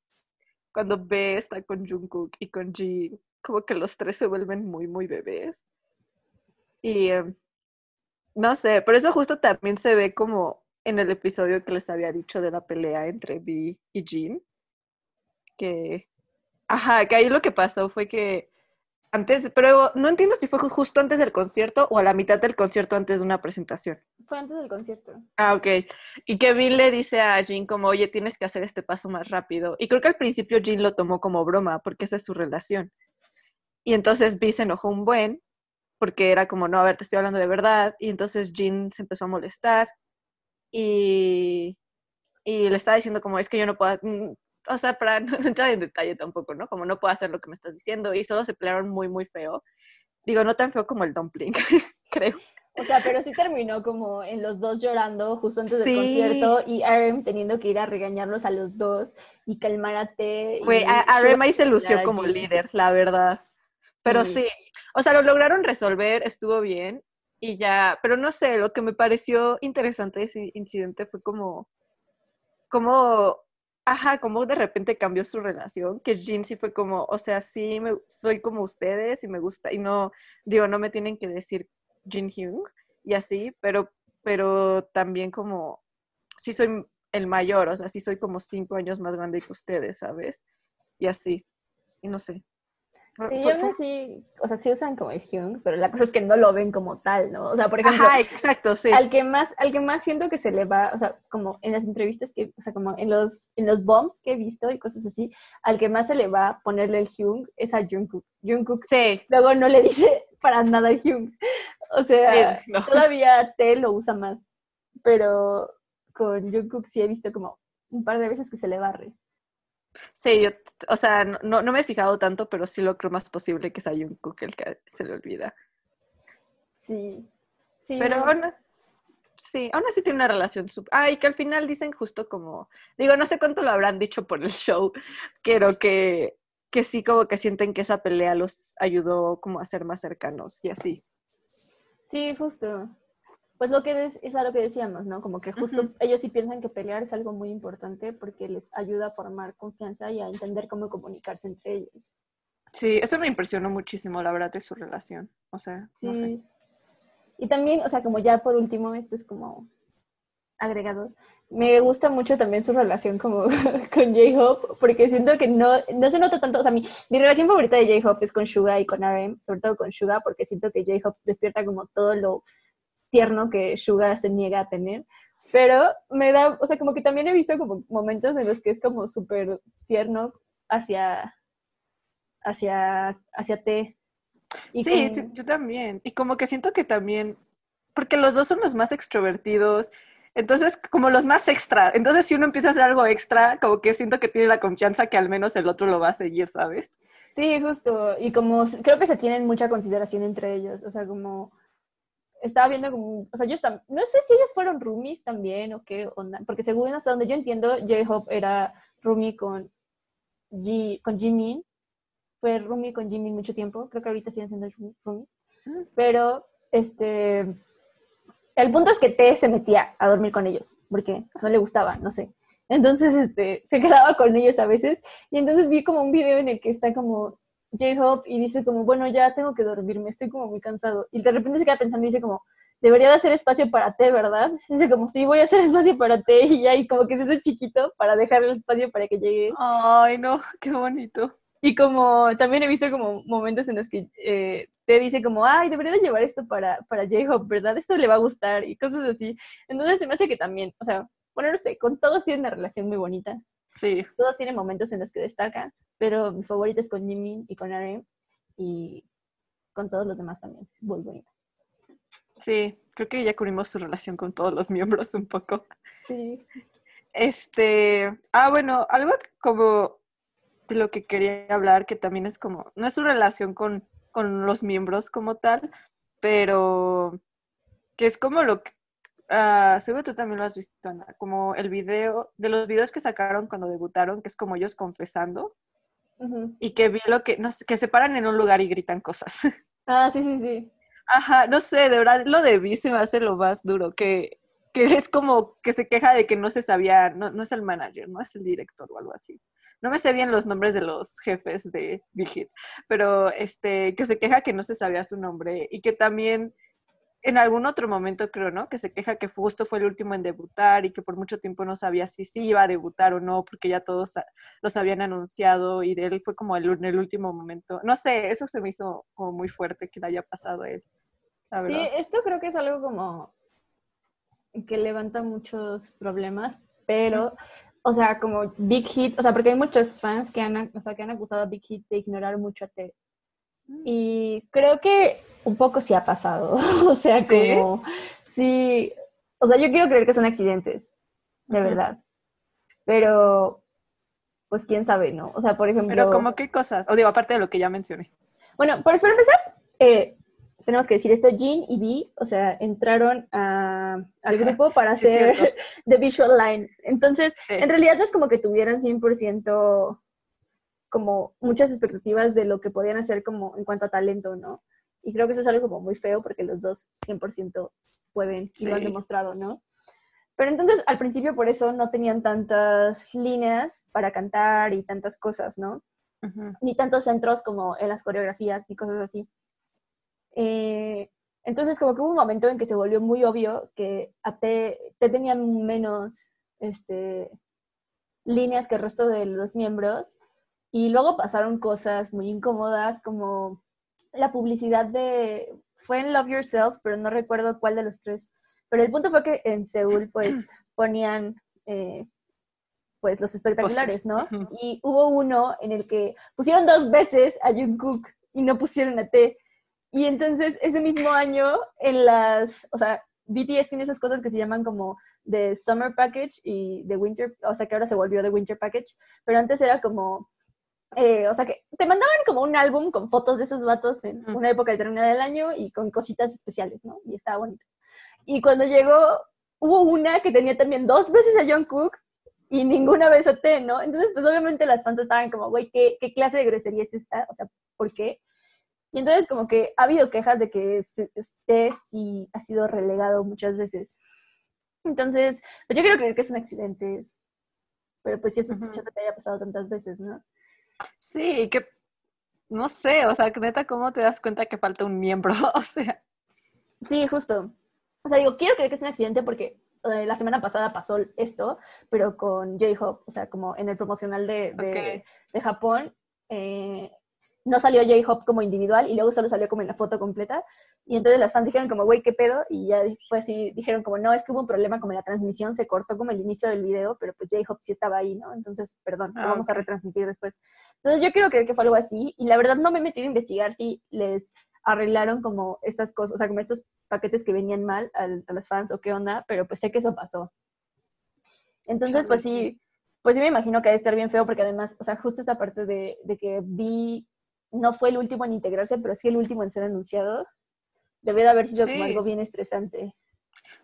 cuando B está con Jungkook y con Jin, como que los tres se vuelven muy, muy bebés. Y em, no sé, por eso justo también se ve como en el episodio que les había dicho de la pelea entre Vi y Jin, que Ajá, que ahí lo que pasó fue que Antes, pero no entiendo si fue justo antes del concierto o a la mitad del concierto antes de una presentación. Fue antes del concierto. Ah, ok. Y Kevin le dice a Jean como, oye, tienes que hacer este paso más rápido. Y creo que al principio Jean lo tomó como broma, porque esa es su relación. Y entonces Vi se enojó un buen, porque era como, no, a ver, te estoy hablando de verdad. Y entonces Jean se empezó a molestar. Y, y le estaba diciendo como, es que yo no puedo, mm, o sea, para no entrar en detalle tampoco, ¿no? Como no puedo hacer lo que me estás diciendo. Y solo se pelearon muy, muy feo. Digo, no tan feo como el dumpling, creo. O sea, pero sí terminó como en los dos llorando justo antes del concierto y Arem teniendo que ir a regañarlos a los dos y calmar a T. Güey, Arem ahí se lució como líder, la verdad. Pero sí. o sea, lo lograron resolver, estuvo bien y ya, pero no sé, lo que me pareció interesante de ese incidente fue como, como Ajá, como de repente cambió su relación, que Jin sí fue como, o sea, sí, me, soy como ustedes y me gusta, y no, digo, no me tienen que decir Jin Hyung y así, pero, pero también como, sí soy el mayor, o sea, sí soy como cinco años más grande que ustedes, ¿sabes? Y así, y no sé. Sí, yo sí, o sea, sí usan como el Hyung, pero la cosa es que no lo ven como tal, ¿no? O sea, por ejemplo, Ajá, exacto, sí. al que más, al que más siento que se le va, o sea, como en las entrevistas que, o sea, como en los, en los bombs que he visto y cosas así, al que más se le va a ponerle el Hyung es a Jungkook. Jungkook sí. luego no le dice para nada el Hyung. O sea, todavía T lo usa más, pero con Jungkook sí he visto como un par de veces que se le barre. Sí, yo, o sea, no, no me he fijado tanto, pero sí lo creo más posible que sea Jungkook el que se le olvida. Sí, sí. Pero aún, sí, aún así tiene una relación super... Ay, que al final dicen justo como... Digo, no sé cuánto lo habrán dicho por el show, pero que, que sí como que sienten que esa pelea los ayudó como a ser más cercanos y así. Sí, justo. Pues lo que es, es a lo que decíamos, ¿no? Como que justo ellos sí piensan que pelear es algo muy importante porque les ayuda a formar confianza y a entender cómo comunicarse entre ellos. Sí, eso me impresionó muchísimo, la verdad, de su relación. O sea, sí. No sé. Y también, o sea, como ya por último, esto es como agregado. Me gusta mucho también su relación como con J-Hope, porque siento que no, no se nota tanto, o sea, mi, mi relación favorita de J-Hope es con Suga y con RM, sobre todo con Suga, porque siento que J-Hope despierta como todo lo tierno que Suga se niega a tener. Pero me da, o sea, como que también he visto como momentos en los que es como súper tierno hacia, hacia, hacia T. sí, yo también. Y como que siento que también, porque los dos son los más extrovertidos, entonces como los más extra. Entonces si uno empieza a hacer algo extra, como que siento que tiene la confianza que al menos el otro lo va a seguir, ¿sabes? Sí, justo. Y como creo que se tienen mucha consideración entre ellos, o sea, como estaba viendo como, o sea, yo estaba, no sé si ellos fueron roomies también o qué onda, porque según hasta donde yo entiendo, J-Hope era roomie con, G, con Jimin, fue roomie con Jimin mucho tiempo, creo que ahorita siguen siendo roomies, mm. pero este, el punto es que T se metía a dormir con ellos, porque no le gustaba, no sé. Entonces, este, se quedaba con ellos a veces, y entonces vi como un video en el que está como J-Hope y dice como, bueno, ya tengo que dormirme, estoy como muy cansado. Y de repente se queda pensando y dice como, debería de hacer espacio para té, ¿verdad? Dice como, sí, voy a hacer espacio para té y ya, y como que se hace chiquito para dejar el espacio para que llegue. Ay, no, qué bonito. Y como también he visto como momentos en los que eh, te dice como, ay, debería de llevar esto para, para J-Hope, ¿verdad? Esto le va a gustar y cosas así. Entonces se me hace que también, o sea, bueno, no sé, con todos tiene una relación muy bonita. Sí. Todos tienen momentos en los que destacan, pero mi favorito es con Jimin y con RM y con todos los demás también. Bonito. Sí, creo que ya cubrimos su relación con todos los miembros un poco. Sí. Este, ah, bueno, algo como de lo que quería hablar, que también es como, no es su relación con, con los miembros como tal, pero que es como lo que Uh, seguro tú también lo has visto, Ana, como el video, de los videos que sacaron cuando debutaron, que es como ellos confesando, y que vi lo que, no sé, que se paran en un lugar y gritan cosas. Ah, sí, sí, sí. Ajá, no sé, de verdad lo de vi se me hace lo más duro, que, que es como que se queja de que no se sabía, no, no es el manager, no es el director o algo así. No me sé bien los nombres de los jefes de Big Hit, pero este, que se queja que no se sabía su nombre y que también en algún otro momento creo, ¿no? Que se queja que justo fue el último en debutar y que por mucho tiempo no sabía si sí iba a debutar o no, porque ya todos los habían anunciado y de él fue como el, en el último momento. No sé, eso se me hizo como muy fuerte que le haya pasado a él. Sí, esto creo que es algo como que levanta muchos problemas, pero, o sea, como Big Hit, o sea, porque hay muchos fans que han, o sea, que han acusado a Big Hit de ignorar mucho a Ted. Y creo que un poco sí ha pasado. o sea, como, sí, o sea, yo quiero creer que son accidentes, de verdad. Pero, pues quién sabe, ¿no? O sea, por ejemplo... Pero como qué cosas, o digo, aparte de lo que ya mencioné. Bueno, por eso empezar, eh, tenemos que decir esto, Jean y Vi, o sea, entraron al grupo para hacer The Visual Line. Entonces, en realidad no es como que tuvieran 100% como muchas expectativas de lo que podían hacer como en cuanto a talento, ¿no? Y creo que eso es algo como muy feo porque los dos 100% pueden y lo han demostrado, ¿no? Pero entonces al principio por eso no tenían tantas líneas para cantar y tantas cosas, ¿no? Ni tantos centros como en las coreografías ni cosas así. Eh, entonces como que hubo un momento en que se volvió muy obvio que a T, tenía menos este, líneas que el resto de los miembros y luego pasaron cosas muy incómodas como la publicidad de, fue en Love Yourself, pero no recuerdo cuál de los tres. Pero el punto fue que en Seúl pues ponían eh, pues los espectaculares, ¿no? Y hubo uno en el que pusieron dos veces a Jungkook y no pusieron a T. Y entonces ese mismo año en las, o sea, BTS tiene esas cosas que se llaman como de Summer Package y de Winter, o sea que ahora se volvió de Winter Package, pero antes era como eh, o sea que te mandaban como un álbum con fotos de esos vatos en una época determinada del año y con cositas especiales, ¿no? Y estaba bonito. Y cuando llegó, hubo una que tenía también dos veces a John Cook y ninguna vez a T, ¿no? Entonces, pues obviamente las fans estaban como, güey, ¿qué, ¿qué, clase de grosería es esta? O sea, ¿por qué? Y entonces como que ha habido quejas de que T sí ha sido relegado muchas veces. Entonces, pues yo quiero creer que es un accidente, pero pues sí es escuchado que haya pasado tantas veces, ¿no? Sí, que no sé, o sea, neta, ¿cómo te das cuenta que falta un miembro? O sea. Sí, justo. O sea, digo, quiero creer que es un accidente porque eh, la semana pasada pasó esto, pero con J-Hope, o sea, como en el promocional de, de, de Japón, eh, no salió J-Hop como individual y luego solo salió como en la foto completa. Y entonces las fans dijeron como, güey, ¿qué pedo? Y ya fue así, dijeron como, no, es que hubo un problema como en la transmisión, se cortó como el inicio del video, pero pues J-Hop sí estaba ahí, ¿no? Entonces, perdón, lo ah, vamos a retransmitir después. Entonces yo quiero creer que fue algo así y la verdad no me he metido a investigar si les arreglaron como estas cosas, o sea, como estos paquetes que venían mal a, a las fans o qué onda, pero pues sé que eso pasó. Entonces, pues sí, pues sí me imagino que debe estar bien feo porque además, o sea, justo esta parte de, de que vi no fue el último en integrarse, pero sí el último en ser anunciado. Debe de haber sido como algo bien estresante.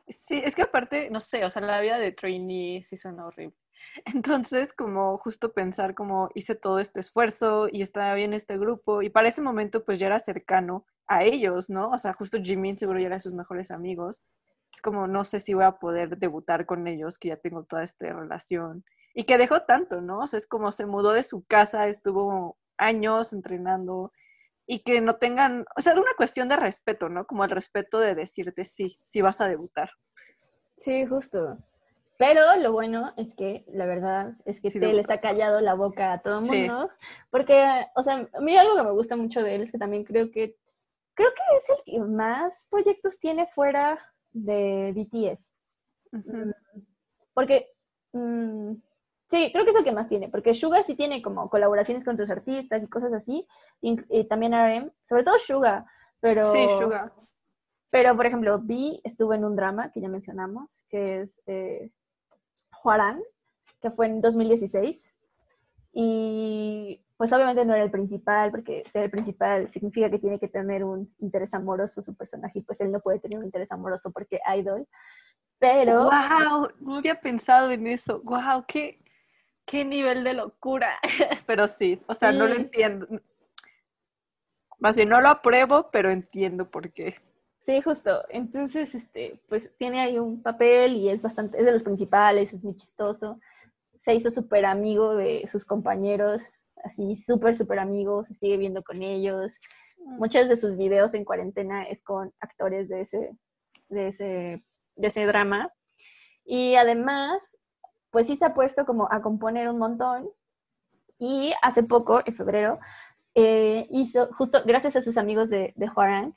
Sí, es que aparte, no sé, o sea, la vida de trainee sí suena horrible. Entonces, como justo pensar como hice todo este esfuerzo y estaba bien este grupo y para ese momento pues ya era cercano a ellos, ¿no? O sea, justo Jimin seguro ya era sus mejores amigos. Es como no sé si voy a poder debutar con ellos, que ya tengo toda esta relación y que dejó tanto, ¿no? O sea, es como se mudó de su casa, estuvo años entrenando y que no tengan, o sea, una cuestión de respeto, ¿no? Como el respeto de decirte sí, sí vas a debutar. Sí, justo. Pero lo bueno es que la verdad es que te les ha callado la boca a todo el mundo. Porque, o sea, a mí algo que me gusta mucho de él es que también creo que creo que es el que más proyectos tiene fuera de BTS. Mm, porque mm, Sí, creo que es el que más tiene, porque Suga sí tiene como colaboraciones con otros artistas y cosas así, y, también RM, sobre todo Suga, pero... Sí, Suga. Pero, por ejemplo, Vi estuvo en un drama que ya mencionamos, que es eh, Juarán, que fue en 2016, y pues obviamente no era el principal, porque ser el principal significa que tiene que tener un interés amoroso su personaje, y pues él no puede tener un interés amoroso porque idol, pero... ¡Wow! No había pensado en eso. ¡Wow! ¡Qué, qué nivel de locura. pero sí, o sea, no lo entiendo. Más bien, no lo apruebo, pero entiendo por qué. Sí, justo. Entonces, este, pues tiene ahí un papel y es bastante, es de los principales, es muy chistoso. Se hizo súper amigo de sus compañeros, así súper, súper amigo, se sigue viendo con ellos. muchos de sus videos en cuarentena es con actores de ese, de ese, de ese drama. Y además, pues sí se ha puesto como a componer un montón. Y hace poco, en febrero, eh, hizo, justo gracias a sus amigos de, de Huarang,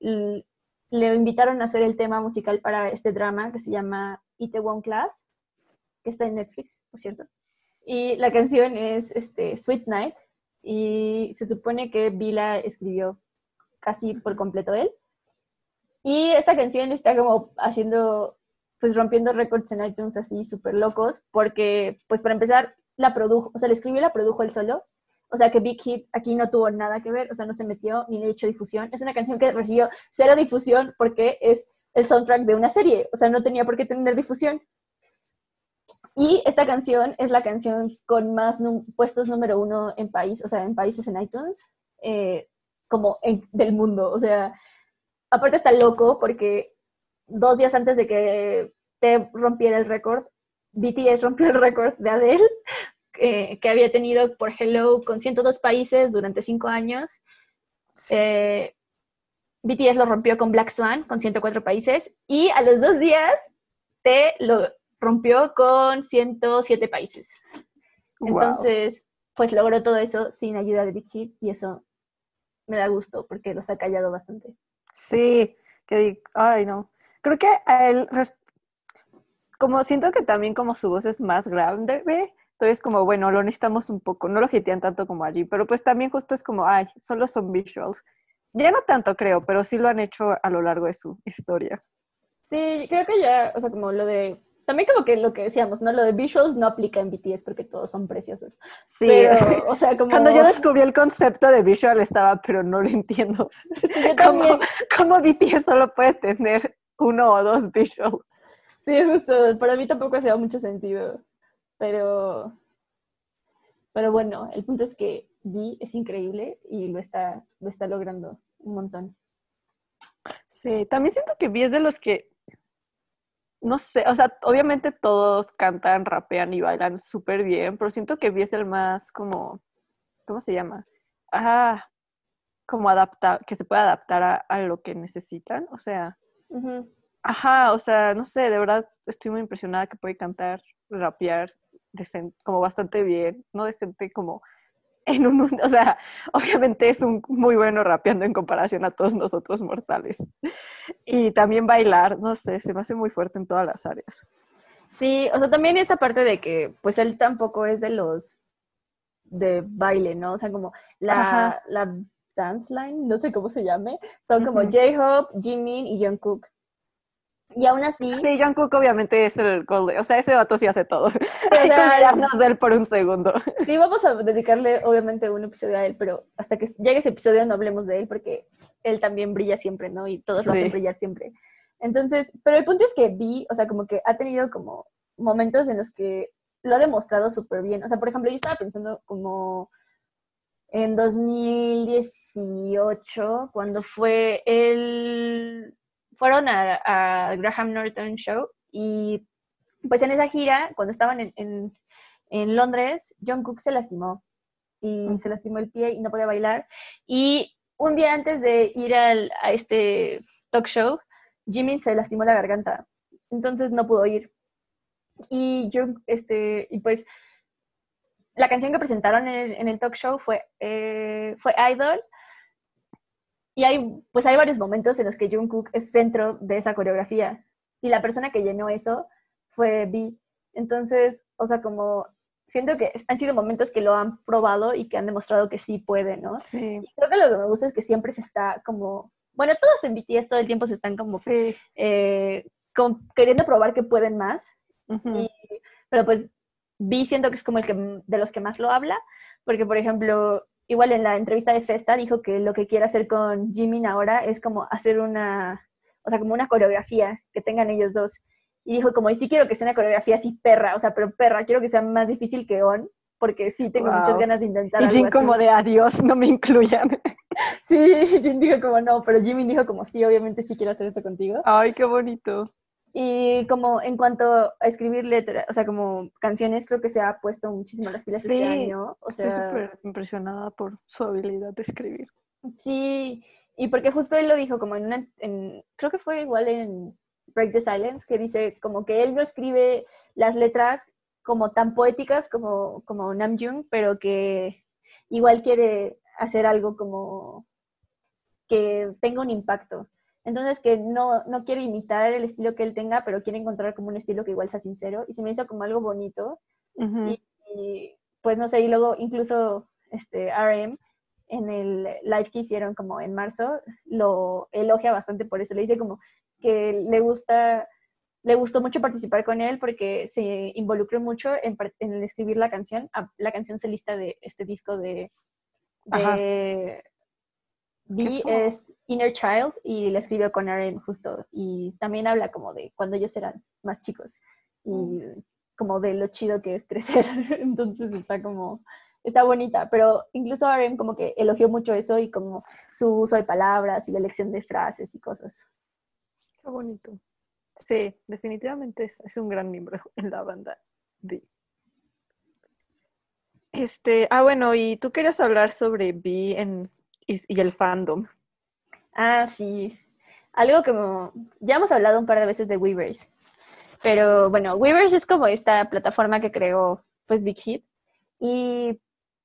le invitaron a hacer el tema musical para este drama que se llama Itaewon Class, que está en Netflix, por cierto. Y la canción es este, Sweet Night, y se supone que Vila escribió casi por completo él. Y esta canción está como haciendo, pues rompiendo récords en iTunes así súper locos, porque pues para empezar la produjo, o sea, le escribió y la produjo él solo. O sea que Big Hit aquí no tuvo nada que ver, o sea, no se metió ni le hecho difusión. Es una canción que recibió cero difusión porque es el soundtrack de una serie, o sea, no tenía por qué tener difusión. Y esta canción es la canción con más puestos número uno en país, o sea, en países en iTunes, eh, como del mundo. O sea, aparte está loco porque dos días antes de que te rompiera el récord, BTS rompió el récord de Adele, eh, que había tenido por Hello con 102 países durante cinco años. Eh, BTS lo rompió con Black Swan con 104 países y a los dos días te lo rompió con 107 países. Entonces, pues logró todo eso sin ayuda de Big Hit y eso me da gusto porque los ha callado bastante. Sí, que ay no. Creo que a él, como siento que también como su voz es más grande, ¿ve? entonces como, bueno, lo necesitamos un poco, no lo hitean tanto como allí, pero pues también justo es como, ay, solo son visuals. Ya no tanto creo, pero sí lo han hecho a lo largo de su historia. Sí, creo que ya, o sea, como lo de también como que lo que decíamos, ¿no? Lo de visuals no aplica en BTS porque todos son preciosos. Sí. o sea, como... Cuando yo descubrí el concepto de visual estaba, pero no lo entiendo. ¿Cómo, ¿Cómo, BTS solo puede tener uno o dos visuals? Sí, justo. Para mí tampoco hacía mucho sentido. Pero... Pero bueno, el punto es que V es increíble y lo está, lo está logrando un montón. Sí, también siento que V es de los que no sé, o sea, obviamente todos cantan, rapean y bailan súper bien, pero siento que Vi es el más como, ¿cómo se llama? Ah, como adapta, que se puede adaptar a, lo que necesitan, o sea, ajá, o sea, no sé, de verdad estoy muy impresionada que puede cantar, rapear, como bastante bien, no decente como en un, o sea, obviamente es un muy bueno rapeando en comparación a todos nosotros mortales. Y también bailar, no sé, se me hace muy fuerte en todas las áreas. Sí, o sea, también esta parte de que, pues él tampoco es de los de baile, ¿no? O sea, como la, la dance line, no sé cómo se llame, son como J-Hope, Jimin y Jungkook. Y aún así... Sí, Jungkook obviamente es el golden, o sea, ese vato sí hace todo. Hay que de él por un segundo. Sí, vamos a dedicarle obviamente un episodio a él, pero hasta que llegue ese episodio no hablemos de él porque él también brilla siempre, ¿no? Y todos lo hacen brillar siempre. Entonces, pero el punto es que Vi, o sea, como que ha tenido como momentos en los que lo ha demostrado súper bien. O sea, por ejemplo, yo estaba pensando como en 2018, cuando fue el fueron a, Graham Norton Show y pues en esa gira, cuando estaban en, en, Londres, John Cook se lastimó y se lastimó el pie y no podía bailar. Y un día antes de ir al, a este talk show, Jimmy se lastimó la garganta, entonces no pudo ir. Y yo, este, y pues la canción que presentaron en el, talk show fue, eh, fue Idol y hay, pues hay varios momentos en los que Jungkook es centro de esa coreografía. Y la persona que llenó eso fue B. Entonces, o sea, como siento que han sido momentos que lo han probado y que han demostrado que sí puede, ¿no? Sí. creo que lo que me gusta es que siempre se está como, bueno, todos en BTS todo el tiempo se están como, eh, queriendo probar que pueden más. pero pues B siento que es como el que de los que más lo habla, porque por ejemplo, igual en la entrevista de Festa dijo que lo que quiere hacer con Jimin ahora es como hacer una, o sea, como una coreografía que tengan ellos dos. Y dijo como, y sí quiero que sea una coreografía así perra, o sea, pero perra, quiero que sea más difícil que On, porque sí tengo muchas ganas de intentar. Y Jin como de adiós, no me incluyan. sí, Jin dijo como no, pero Jimin dijo como sí, obviamente sí quiero hacer esto contigo. Ay, qué bonito. Y como en cuanto a escribir letras, o sea, como canciones, creo que se ha puesto muchísimo las pilas este año. O sea, estoy súper impresionada por su habilidad de escribir. Sí, y porque justo él lo dijo como en una, en, creo que fue igual en Break the Silence, que dice como que él no escribe las letras como tan poéticas como, como Namjoon, pero que igual quiere hacer algo como que tenga un impacto. Entonces que no, no quiere imitar el estilo que él tenga, pero quiere encontrar como un estilo que igual sea sincero. Y se me hizo como algo bonito. y, pues no sé, y luego incluso este RM en el live que hicieron como en marzo, lo elogia bastante por eso. Le dice como que le gusta, le gustó mucho participar con él porque se involucró mucho en, en escribir la canción. La canción se lista de este disco de, de B es, Inner Child y la escribió con Aaron justo. Y también habla como de cuando ellos eran más chicos y mm. como de lo chido que es crecer. Entonces está como está bonita, pero incluso Aaron como que elogió mucho eso y como su uso de palabras y la elección de frases y cosas. Qué bonito. Sí, definitivamente es, un gran miembro en la banda B. Este, ah, bueno, y tú querías hablar sobre B en, y, el fandom. Ah, sí. Algo que ya hemos hablado un par de veces de Weavers. Pero bueno, Weavers es como esta plataforma que creó pues Big Hit. Y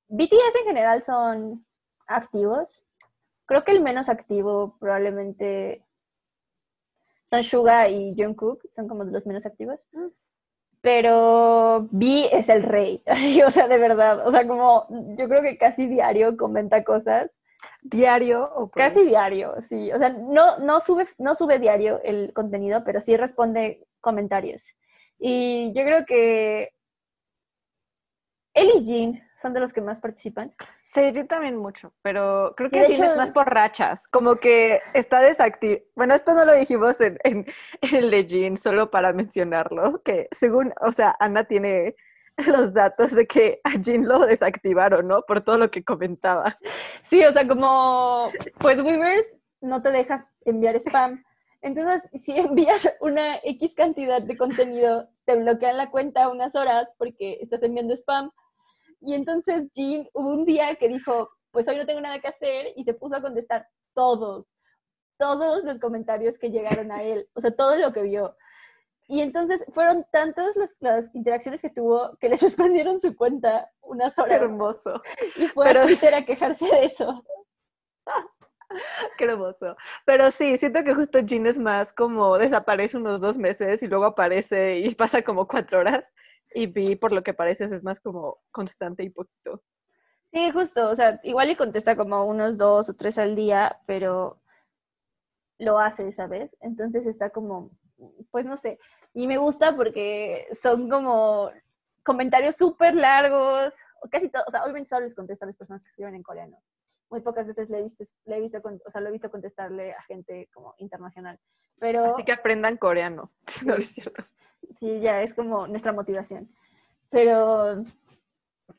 BTS en general son activos. Creo que el menos activo probablemente son Suga y Jungkook, son como los menos activos. Mm. Pero B es el rey, así, o sea, de verdad. O sea, como yo creo que casi diario comenta cosas. ¿Diario o Casi diario, sí. O sea, no, no, sube, no sube diario el contenido, pero sí responde comentarios. Y yo creo que él y Jean son de los que más participan. Sí, yo también mucho, pero creo que Jean es más por rachas, como que está desactivado. Bueno, esto no lo dijimos en, el de Jean, solo para mencionarlo, que según, o sea, Ana tiene los datos de que a Jean lo desactivaron, ¿no? Por todo lo que comentaba. Sí, o sea, como, pues Weavers no te dejas enviar spam. Entonces, si envías una X cantidad de contenido, te bloquean la cuenta unas horas porque estás enviando spam y entonces Jean hubo un día que dijo, pues hoy no tengo nada que hacer y se puso a contestar todos, todos los comentarios que llegaron a él, o sea, todo lo que vio. Y entonces fueron tantas las, interacciones que tuvo que le suspendieron su cuenta unas horas. hermoso. Y fue Pero... a Twitter a quejarse de eso. Qué hermoso. Pero sí, siento que justo Jean es más como desaparece unos dos meses y luego aparece y pasa como cuatro horas. Y vi, por lo que pareces, es más como constante y poquito. Sí, justo, o sea, igual y contesta como unos dos o tres al día, pero lo hace, ¿sabes? Entonces está como, pues no sé, y me gusta porque son como comentarios súper largos, casi todos, o sea, obviamente solo les contesta a las personas que escriben en coreano. Muy pocas veces le he visto, le he visto, o sea, lo he visto contestarle a gente como internacional. Pero... Así que aprendan coreano, no es cierto sí, ya es como nuestra motivación. Pero,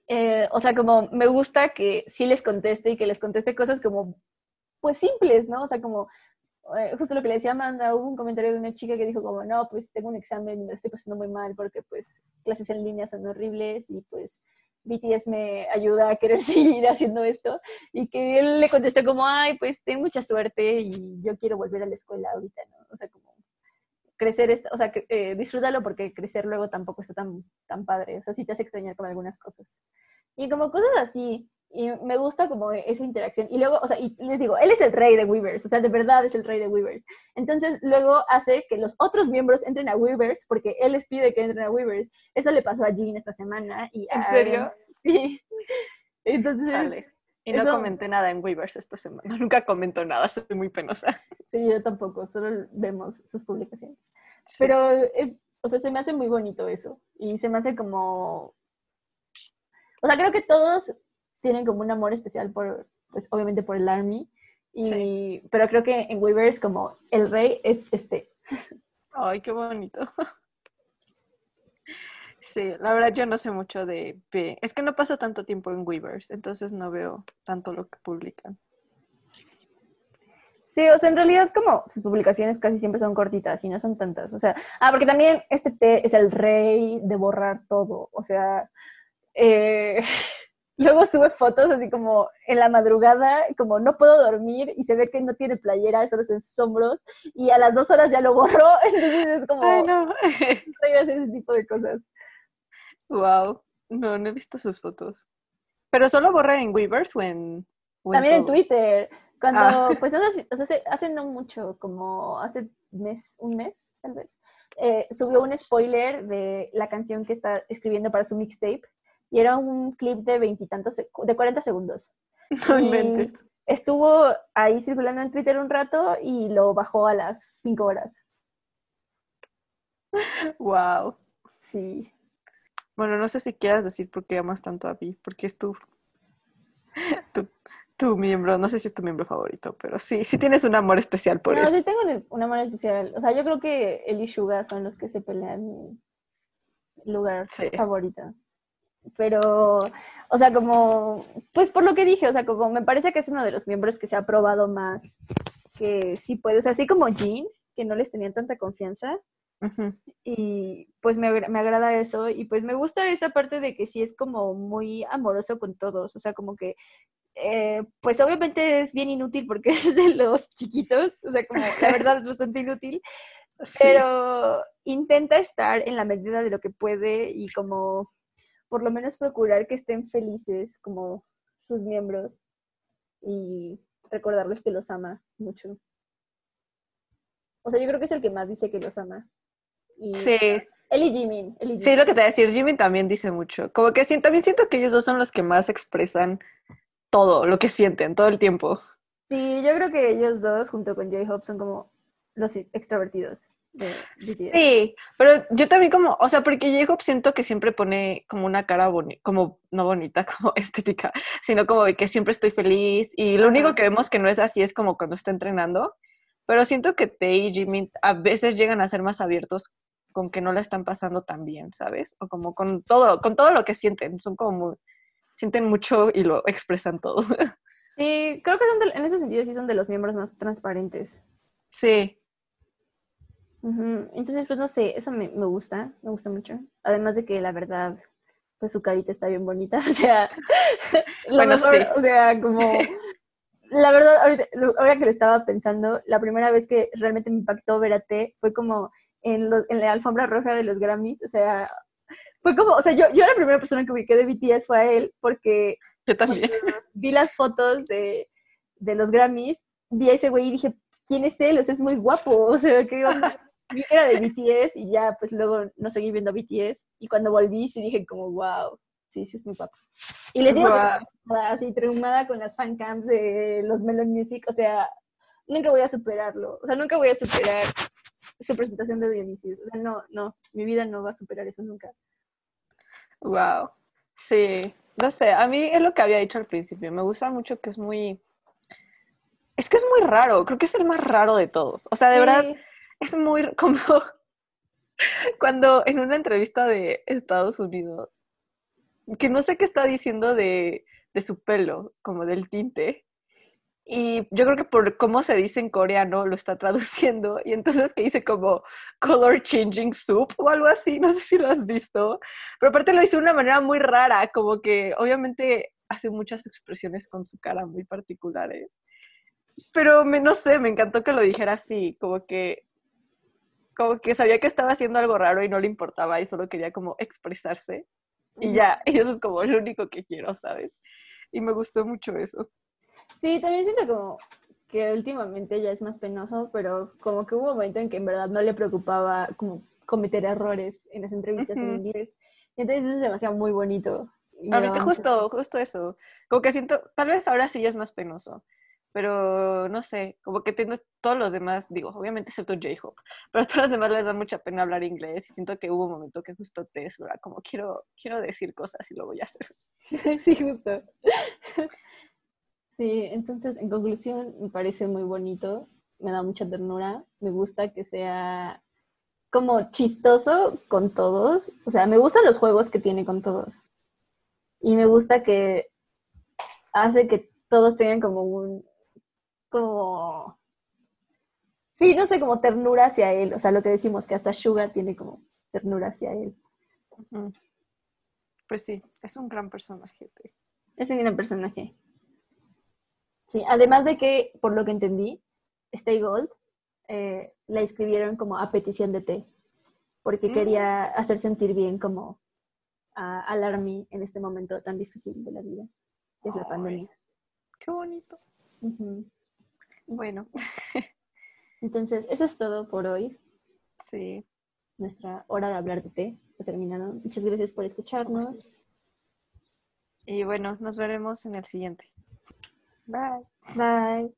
eh, o sea, como me gusta que sí les conteste y que les conteste cosas como, pues simples, ¿no? O sea, como, justo lo que le decía Amanda, hubo un comentario de una chica que dijo como, no, pues tengo un examen me estoy pasando muy mal porque pues clases en línea son horribles y pues BTS me ayuda a querer seguir haciendo esto y que él le contestó como, ay, pues ten mucha suerte y yo quiero volver a la escuela ahorita, ¿no? O sea, como crecer, o sea, eh, disfrútalo porque crecer luego tampoco está tan, tan padre, o sea, sí te hace extrañar con algunas cosas. Y como cosas así, y me gusta como esa interacción. Y luego, o sea, y les digo, él es el rey de Weavers, o sea, de verdad es el rey de Weavers. Entonces, luego hace que los otros miembros entren a Weavers porque él les pide que entren a Weavers. Eso le pasó a Jean esta semana. Y ¿En serio? Sí. Entonces, y no comenté nada en Weavers esta semana. Nunca comento nada, soy muy penosa. Sí, yo tampoco, solo vemos sus publicaciones. Pero es, o sea, se me hace muy bonito eso. Y se me hace como. O sea, creo que todos tienen como un amor especial por, pues obviamente por el Army. Y, Pero creo que en Weavers como el rey es este. Ay, qué bonito. Sí, la verdad yo no sé mucho de. Es que no paso tanto tiempo en Weavers, entonces no veo tanto lo que publican. Sí, o sea, en realidad es como sus publicaciones casi siempre son cortitas y no son tantas. O sea, ah, porque también este T es el rey de borrar todo. O sea, eh, luego sube fotos así como en la madrugada, como no puedo dormir y se ve que no tiene playera, solo en sus hombros y a las dos horas ya lo borró, entonces es como, Ay, no. ese tipo de cosas. wow. No, no he visto sus fotos. Pero solo borra en Weavers o en. o También en? Twitter, cuando, Ah. pues hace, hace no mucho, como hace mes, un mes, tal vez, eh, subió un spoiler de la canción que está escribiendo para su mixtape y era un clip de veintitantos, de 40 segundos. No inventes. Estuvo ahí circulando en Twitter un rato y lo bajó a las 5 horas. Wow. Sí. Bueno, no sé si quieras decir por qué amas tanto a Vi, porque es tu, tu, tu miembro, no sé si es tu miembro favorito, pero sí, sí tienes un amor especial por no, él. sí tengo un- mano especial. O sea, yo creo que él y Suga son los que se pelean mi lugar Sí. favorito. Pero, o sea, como, pues por lo que dije, o sea, como me parece que es uno de los miembros que se ha probado más, que sí puede, o sea, así como Jean, que no les tenían tanta confianza, y pues me, me agrada eso y pues me gusta esta parte de que sí es como muy amoroso con todos, o sea, como que eh, pues obviamente es bien inútil porque es de los chiquitos, o sea, como la verdad es bastante inútil, Sí. pero intenta estar en la medida de lo que puede y como por lo menos procurar que estén felices como sus miembros y recordarles que los ama mucho. O sea, yo creo que es el que más dice que los ama. Y Sí, él y Jimin. Él y sí, Jimin. lo que te voy a decir, Jimmy también dice mucho. Como que sí, también siento que ellos dos son los que más expresan todo lo que sienten, todo el tiempo. Sí, yo creo que ellos dos, junto con J-Hope, son como los extrovertidos de. Sí, pero yo también como, o sea, porque J-Hope siento que siempre pone como una cara bonita, como no bonita, como estética, sino como de que siempre estoy feliz y lo único que vemos que no es así es como cuando está entrenando, pero siento que Tae y Jimin a veces llegan a ser más abiertos con que no la están pasando tan bien, ¿sabes? O como con todo, con todo lo que sienten, son como muy, sienten mucho y lo expresan todo. Sí, creo que son de- en ese sentido sí son de los miembros más transparentes. Sí, Entonces, pues no sé, eso me, me gusta, me gusta mucho. Además de que la verdad, pues su carita está bien bonita, o sea, lo Bueno, mejor, sí. o sea, como, la verdad, ahorita- ahora que lo estaba pensando, la primera vez que realmente me impactó ver a T fue como en, lo- en la alfombra roja de los Grammys, o sea, fue como, o sea, yo, yo la primera persona que ubiqué de BTS fue a él, porque yo también. vi las fotos de, de los Grammys, vi a ese güey y dije, ¿quién es él? O sea, es muy guapo, o sea, que vi que era de BTS y ya, pues luego no seguí viendo BTS y cuando volví sí dije como, wow, sí, sí es muy guapo. Y les digo estaba así traumada con las fancams de los Melon Music, o sea, nunca voy a superarlo, o sea, nunca voy a superar su presentación de Dionysius, o sea, no, no, mi vida no va a superar eso nunca. Wow. Sí, no sé, a mí es lo que había dicho al principio, me gusta mucho que es muy... Es que es muy raro, creo que es el más raro de todos. O sea, de verdad. Es muy como cuando en una entrevista de Estados Unidos, que no sé qué está diciendo de, de su pelo, como del tinte, y yo creo que por cómo se dice en coreano lo está traduciendo, y entonces que dice como color changing soup o algo así, no sé si lo has visto, pero aparte lo hizo de una manera muy rara, como que obviamente hace muchas expresiones con su cara muy particulares. Pero me, no sé, me encantó que lo dijera así, como que como que sabía que estaba haciendo algo raro y no le importaba y solo quería como expresarse. Y ya, y eso es como lo único que quiero, ¿sabes? Y me gustó mucho eso. Sí, también siento como que últimamente ya es más penoso, pero como que hubo un momento en que en verdad no le preocupaba como cometer errores en las entrevistas en Ujú. inglés. Y entonces eso se me hacía muy bonito. Ahorita justo, justo eso. Como que siento, tal vez ahora sí ya es más penoso, pero no sé, como que tengo todos los demás, digo, obviamente excepto J-Hope, pero a todos los demás les da mucha pena hablar inglés y siento que hubo un momento que justo te ¿verdad? Como quiero, quiero decir cosas y lo voy a hacer. Sí, justo. Sí, entonces en conclusión me parece muy bonito, me da mucha ternura, me gusta que sea como chistoso con todos, o sea, me gustan los juegos que tiene con todos y me gusta que hace que todos tengan como un, como, sí, no sé, como ternura hacia él, o sea, lo que decimos que hasta Suga tiene como ternura hacia él. Pues sí, es un gran personaje. Es un gran personaje. Sí, además de que, por lo que entendí, Stay Gold eh, la escribieron como a petición de té, porque Mm. quería hacer sentir bien como a, al Army en este momento tan difícil de la vida, que es la pandemia. Qué bonito. Bueno, Entonces, eso es todo por hoy. sí. Nuestra hora de hablar de té ha terminado. Muchas gracias por escucharnos. Y bueno, nos veremos en el siguiente. Bye. Bye.